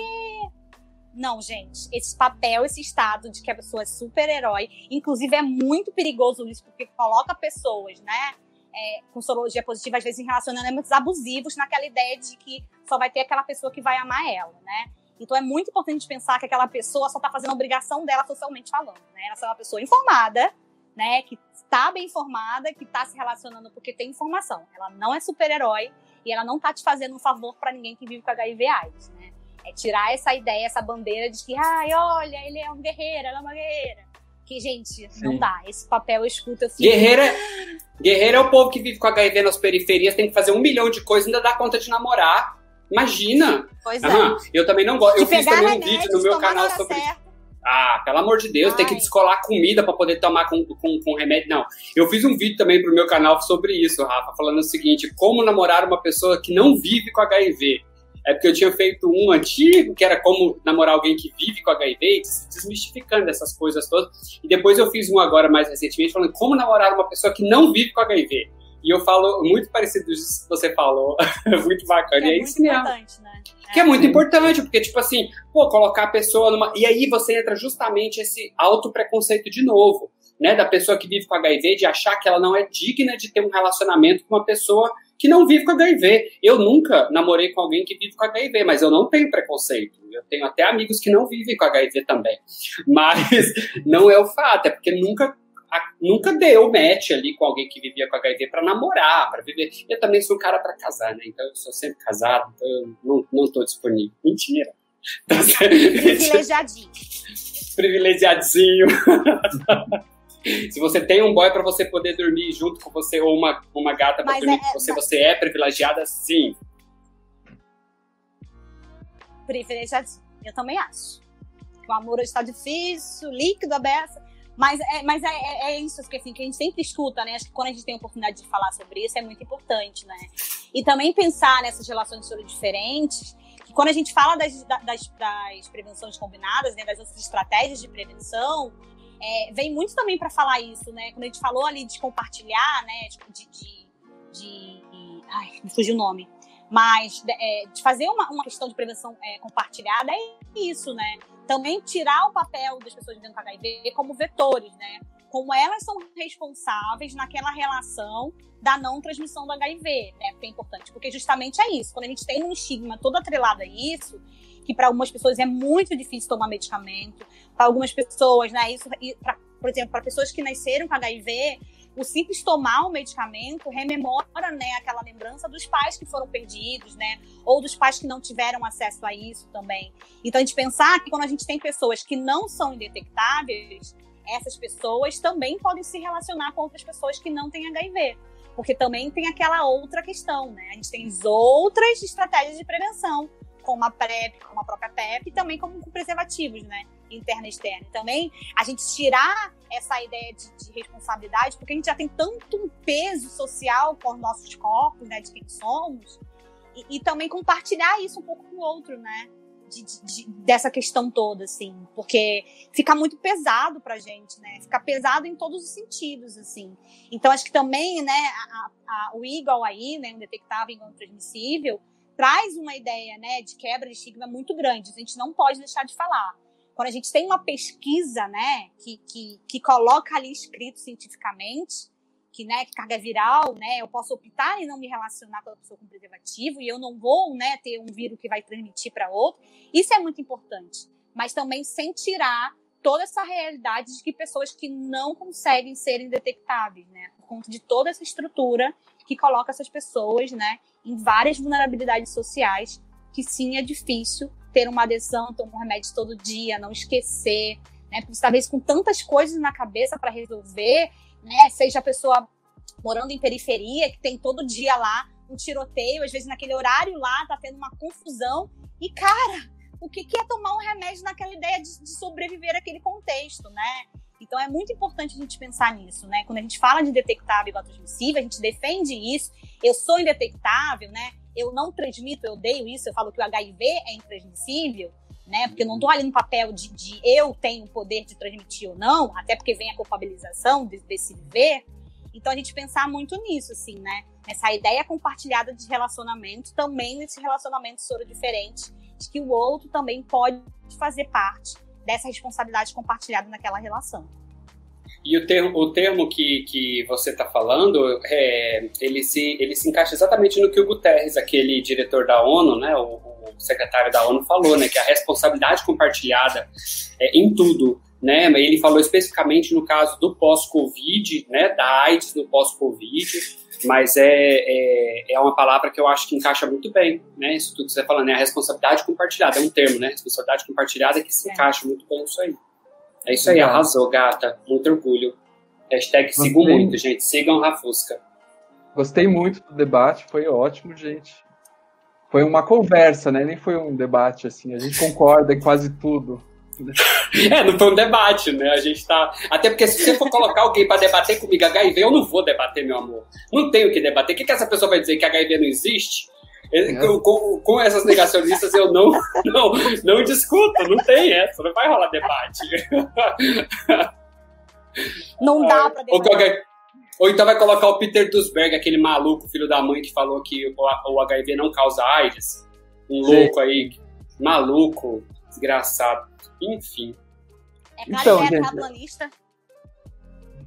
Não, gente, esse papel, esse estado de que a pessoa é super-herói, inclusive é muito perigoso isso, porque coloca pessoas, né, é, com sorologia positiva, às vezes em relacionamentos abusivos, naquela ideia de que só vai ter aquela pessoa que vai amar ela, né? Então é muito importante pensar que aquela pessoa só está fazendo a obrigação dela socialmente falando, né? Ela é uma pessoa informada, né? Que está bem informada, que está se relacionando porque tem informação. Ela não é super-herói e ela não está te fazendo um favor para ninguém que vive com HIV/AIDS, né? É tirar essa ideia, essa bandeira de que, ai, olha, ele é um guerreiro, ela é uma guerreira. Que, gente, Sim. não dá. Esse papel eu escuto, eu fico... Guerreira, guerreira é o povo que vive com HIV nas periferias, tem que fazer um milhão de coisas e ainda dá conta de namorar Imagina! Pois é. Eu também não gosto. Eu fiz também um vídeo no meu canal sobre. Ah, pelo amor de Deus, Ai. tem que descolar comida para poder tomar com, com, com, remédio. Não. Eu fiz um vídeo também pro meu canal sobre isso, Rafa, falando o seguinte: como namorar uma pessoa que não vive com HIV. É porque eu tinha feito um antigo, que era como namorar alguém que vive com HIV, desmistificando essas coisas todas. E depois eu fiz um agora mais recentemente, falando como namorar uma pessoa que não vive com HIV. E eu falo muito parecido disso que você falou. muito bacana. Que é, é muito importante, né? Que é, é muito importante, porque, tipo assim, pô, colocar a pessoa numa. E aí você entra justamente esse auto-preconceito de novo, né? Da pessoa que vive com HIV, de achar que ela não é digna de ter um relacionamento com uma pessoa que não vive com HIV. Eu nunca namorei com alguém que vive com HIV, mas eu não tenho preconceito. Eu tenho até amigos que não vivem com HIV também. Mas não é o fato, é porque nunca nunca deu match ali com alguém que vivia com HIV para namorar, para viver. Eu também sou um cara para casar, né? Então eu sou sempre casado, então eu não, não tô disponível. Mentira. Privilegiadinho. Privilegiadinho. Se você tem um boy para você poder dormir junto com você ou uma, uma gata para dormir é, com você, mas... você é privilegiada sim. Privilegiadinho. Eu também acho. O amor está difícil, líquido, aberto. Mas, é, mas é, é, é isso que, assim, que a gente sempre escuta, né? Acho que quando a gente tem a oportunidade de falar sobre isso é muito importante, né? E também pensar nessas relações diferentes, que quando a gente fala das, das, das prevenções combinadas, né, das outras estratégias de prevenção, é, vem muito também para falar isso, né? Quando a gente falou ali de compartilhar, né? De. de, de ai, me fugiu o nome. Mas é, de fazer uma, uma questão de prevenção é, compartilhada é isso, né? também tirar o papel das pessoas vivendo com HIV como vetores, né? Como elas são responsáveis naquela relação da não transmissão do HIV, né? Que é importante, porque justamente é isso. Quando a gente tem um estigma todo atrelado a isso, que para algumas pessoas é muito difícil tomar medicamento, para algumas pessoas, né? Isso, pra, por exemplo, para pessoas que nasceram com HIV, o simples tomar o medicamento rememora, né, aquela lembrança dos pais que foram perdidos, né, ou dos pais que não tiveram acesso a isso também. Então a gente pensar que quando a gente tem pessoas que não são indetectáveis, essas pessoas também podem se relacionar com outras pessoas que não têm HIV. Porque também tem aquela outra questão, né? A gente tem as outras estratégias de prevenção, como a PrEP, como a própria PrEP, e também como com preservativos, né? Interna e externa. Também a gente tirar essa ideia de, de, responsabilidade, porque a gente já tem tanto um peso social com os nossos corpos, né? De quem somos, e, e também compartilhar isso um pouco com o outro, né? De, de, dessa questão toda, assim, porque fica muito pesado pra gente, né? Fica pesado em todos os sentidos, assim. Então, acho que também, né, a, a, o igual aí, né, um detectável e transmissível, traz uma ideia né, de quebra de estigma muito grande. A gente não pode deixar de falar. Quando a gente tem uma pesquisa né, que, que, que coloca ali escrito cientificamente que, né, que carga viral, né, eu posso optar em não me relacionar com a pessoa com preservativo e eu não vou né, ter um vírus que vai transmitir para outro, isso é muito importante. Mas também sem tirar toda essa realidade de que pessoas que não conseguem serem detectáveis, né, por conta de toda essa estrutura que coloca essas pessoas, né, em várias vulnerabilidades sociais, que sim é difícil ter uma adesão, tomar um remédio todo dia, não esquecer, né? Porque talvez com tantas coisas na cabeça para resolver, né? Seja a pessoa morando em periferia, que tem todo dia lá um tiroteio, às vezes naquele horário lá tá tendo uma confusão. E, cara, o que, que é tomar um remédio naquela ideia de, de sobreviver àquele contexto, né? Então é muito importante a gente pensar nisso, né? Quando a gente fala de detectável igual transmissível, a gente defende isso. Eu sou indetectável, né? Eu não transmito, eu odeio isso, eu falo que o HIV é intransmissível, né? Porque eu não estou ali no papel de, de, eu tenho o poder de transmitir ou não, até porque vem a culpabilização de, desse viver. Então a gente pensar muito nisso, assim, né? Nessa ideia compartilhada de relacionamento, também nesse relacionamento soro diferente, de que o outro também pode fazer parte dessa responsabilidade compartilhada naquela relação. E o termo, o termo que, que você está falando, é, ele, se, ele se encaixa exatamente no que o Guterres, aquele diretor da ONU, né, o, o secretário da ONU, falou, né, que a responsabilidade compartilhada é, em tudo, né, ele falou especificamente no caso do pós-Covid, né, da AIDS no pós-Covid, mas é, é, é, uma palavra que eu acho que encaixa muito bem, né? Isso tudo que você está falando, é a responsabilidade compartilhada, é um termo, né? Responsabilidade compartilhada que se é. encaixa muito bem nisso aí. É isso aí, arrasou, gata. Muito orgulho. Hashtag Gostei. sigo muito, gente. Sigam Rafusca. Gostei muito do debate, foi ótimo, gente. Foi uma conversa, né? Nem foi um debate, assim. A gente concorda em quase tudo. É, não foi um debate, né? A gente tá. Até porque se você for colocar alguém para debater comigo HIV, eu não vou debater, meu amor. Não tenho que debater. O que, que essa pessoa vai dizer? Que HIV não existe? É. Com, com, essas negacionistas eu não, não, não discuto, não tem essa, não vai rolar debate. Não dá pra debater. Ou, qualquer, ou então vai colocar o Peter Duisberg, aquele maluco, filho da mãe, que falou que o, o HIV não causa AIDS. Um louco Sim. aí, maluco, desgraçado. Enfim. É então, gente...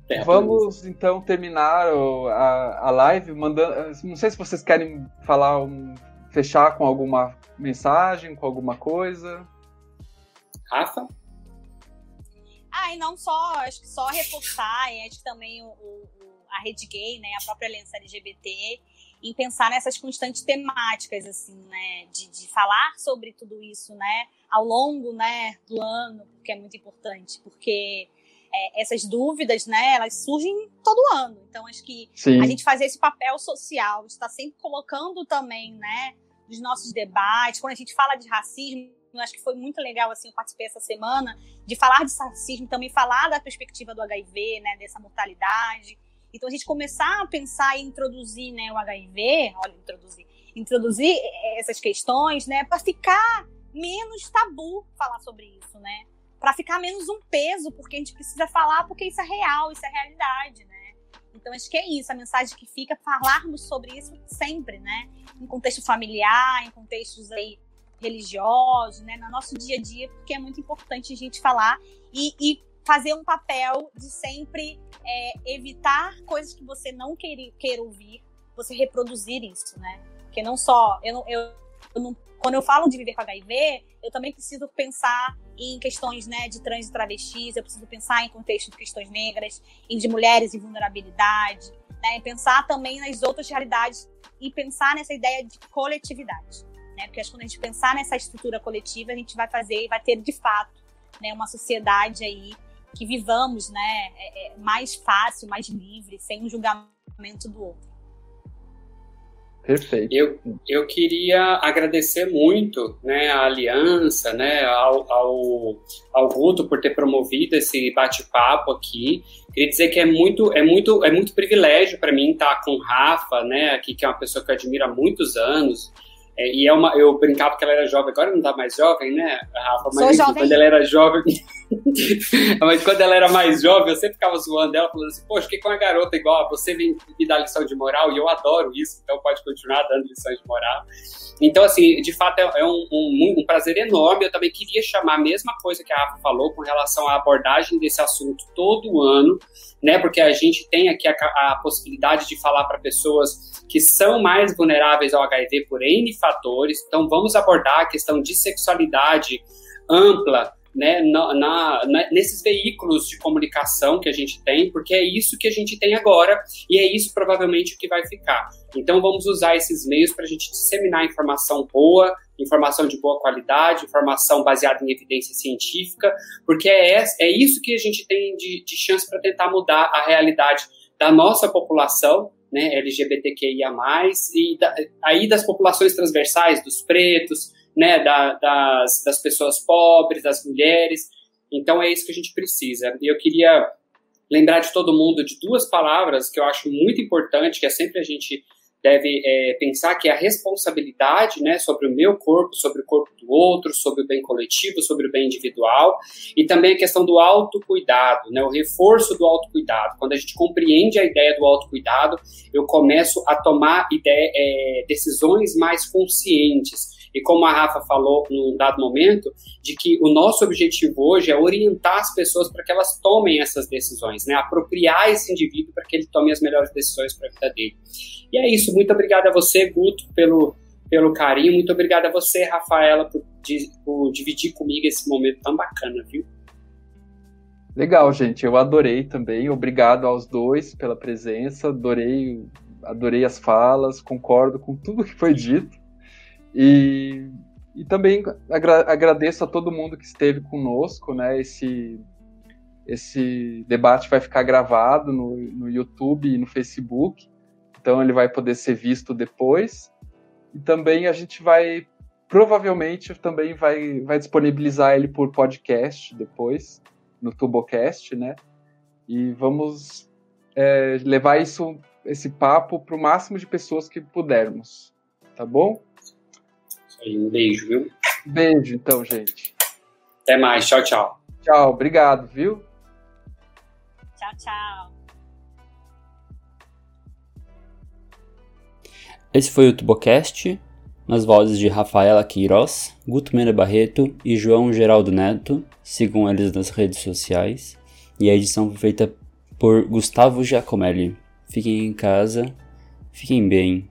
terraplanista. Vamos então terminar a, a live mandando. Não sei se vocês querem falar um, fechar com alguma mensagem, com alguma coisa. Rafa? Ah, e não só, acho que só reforçar, e acho que também o, o, a rede gay, né, a própria aliança LGBT, em pensar nessas constantes temáticas, assim, né, de, de falar sobre tudo isso, né, ao longo, né, do ano, que é muito importante, porque é, essas dúvidas, né, elas surgem todo ano. Então, acho que Sim. a gente fazer esse papel social, está sempre colocando também, né, dos nossos debates, quando a gente fala de racismo, eu acho que foi muito legal, assim, eu participei essa semana, de falar de racismo, também falar da perspectiva do HIV, né, dessa mortalidade. Então, a gente começar a pensar e introduzir, né, o HIV, olha, introduzir, introduzir essas questões, né, para ficar menos tabu falar sobre isso, né? Para ficar menos um peso, porque a gente precisa falar porque isso é real, isso é realidade, né? Então, acho que é isso, a mensagem que fica, falarmos sobre isso sempre, né? Em contexto familiar, em contextos aí religiosos, né? No nosso dia a dia, porque é muito importante a gente falar e, e fazer um papel de sempre é, evitar coisas que você não queira, ouvir, você reproduzir isso, né? Porque não só, eu, eu, eu não, quando eu falo de viver com HIV, eu também preciso pensar em questões né, de trans e travestis, eu preciso pensar em contexto de questões negras, em de mulheres em vulnerabilidade, né, pensar também nas outras realidades e pensar nessa ideia de coletividade. Né, porque acho que quando a gente pensar nessa estrutura coletiva, a gente vai fazer e vai ter de fato né, uma sociedade aí que vivamos né, é, é mais fácil, mais livre, sem um julgamento do outro. Perfeito. Eu, eu queria agradecer muito né, a aliança, né, ao, ao, ao Guto por ter promovido esse bate-papo aqui. Queria dizer que é muito, é muito, é muito privilégio para mim estar com o Rafa, né, aqui, que é uma pessoa que eu admiro há muitos anos. É, e é uma, eu brincava que ela era jovem, agora não tá mais jovem, né, Rafa? Mas Sou jovem. quando ela era jovem. mas quando ela era mais jovem, eu sempre ficava zoando ela, falando assim: Poxa, que com uma garota igual a você vem me dar lição de moral, e eu adoro isso, então pode continuar dando lições de moral. Então, assim, de fato, é, um, um, um prazer enorme. Eu também queria chamar a mesma coisa que a Rafa falou com relação à abordagem desse assunto todo ano, né? Porque a gente tem aqui a, a possibilidade de falar para pessoas que são mais vulneráveis ao HIV por N fatores. Então, vamos abordar a questão de sexualidade ampla, né, na, na, nesses veículos de comunicação que a gente tem, porque é isso que a gente tem agora e é isso provavelmente o que vai ficar. Então vamos usar esses meios para a gente disseminar informação boa, informação de boa qualidade, informação baseada em evidência científica, porque é, é isso que a gente tem de, de chance para tentar mudar a realidade da nossa população né, LGBTQIA+, e da, aí das populações transversais, dos pretos, né, da, das, das pessoas pobres, das mulheres. Então é isso que a gente precisa. E eu queria lembrar de todo mundo de duas palavras que eu acho muito importante, que é sempre a gente deve é, pensar que é a responsabilidade né, sobre o meu corpo, sobre o corpo do outro, sobre o bem coletivo, sobre o bem individual, e também a questão do autocuidado, né, o reforço do autocuidado. Quando a gente compreende a ideia do autocuidado, eu começo a tomar ideia, é, decisões mais conscientes e como a Rafa falou num dado momento, de que o nosso objetivo hoje é orientar as pessoas para que elas tomem essas decisões, né? Apropriar esse indivíduo para que ele tome as melhores decisões para a vida dele. E é isso. Muito obrigado a você, Guto, pelo, pelo carinho. Muito obrigado a você, Rafaela, por, por dividir comigo esse momento tão bacana, viu? Legal, gente. Eu adorei também. Obrigado aos dois pela presença. Adorei, adorei as falas. Concordo com tudo que foi dito. E, e também agra agradeço a todo mundo que esteve conosco, né? Esse, esse debate vai ficar gravado no, no YouTube e no Facebook, então ele vai poder ser visto depois. E também a gente vai, provavelmente, também vai, vai disponibilizar ele por podcast depois, no Tubocast, né? E vamos é, levar isso, esse papo para o máximo de pessoas que pudermos, tá bom? Aí. Um beijo, viu? Beijo, então, gente. Até mais. Tchau, tchau. Tchau, obrigado, viu? Tchau, tchau. Esse foi o Tubocast, nas vozes de Rafaela Queiroz, Guto Mena Barreto e João Geraldo Neto, sigam eles nas redes sociais. E a edição foi feita por Gustavo Giacomelli. Fiquem em casa, fiquem bem.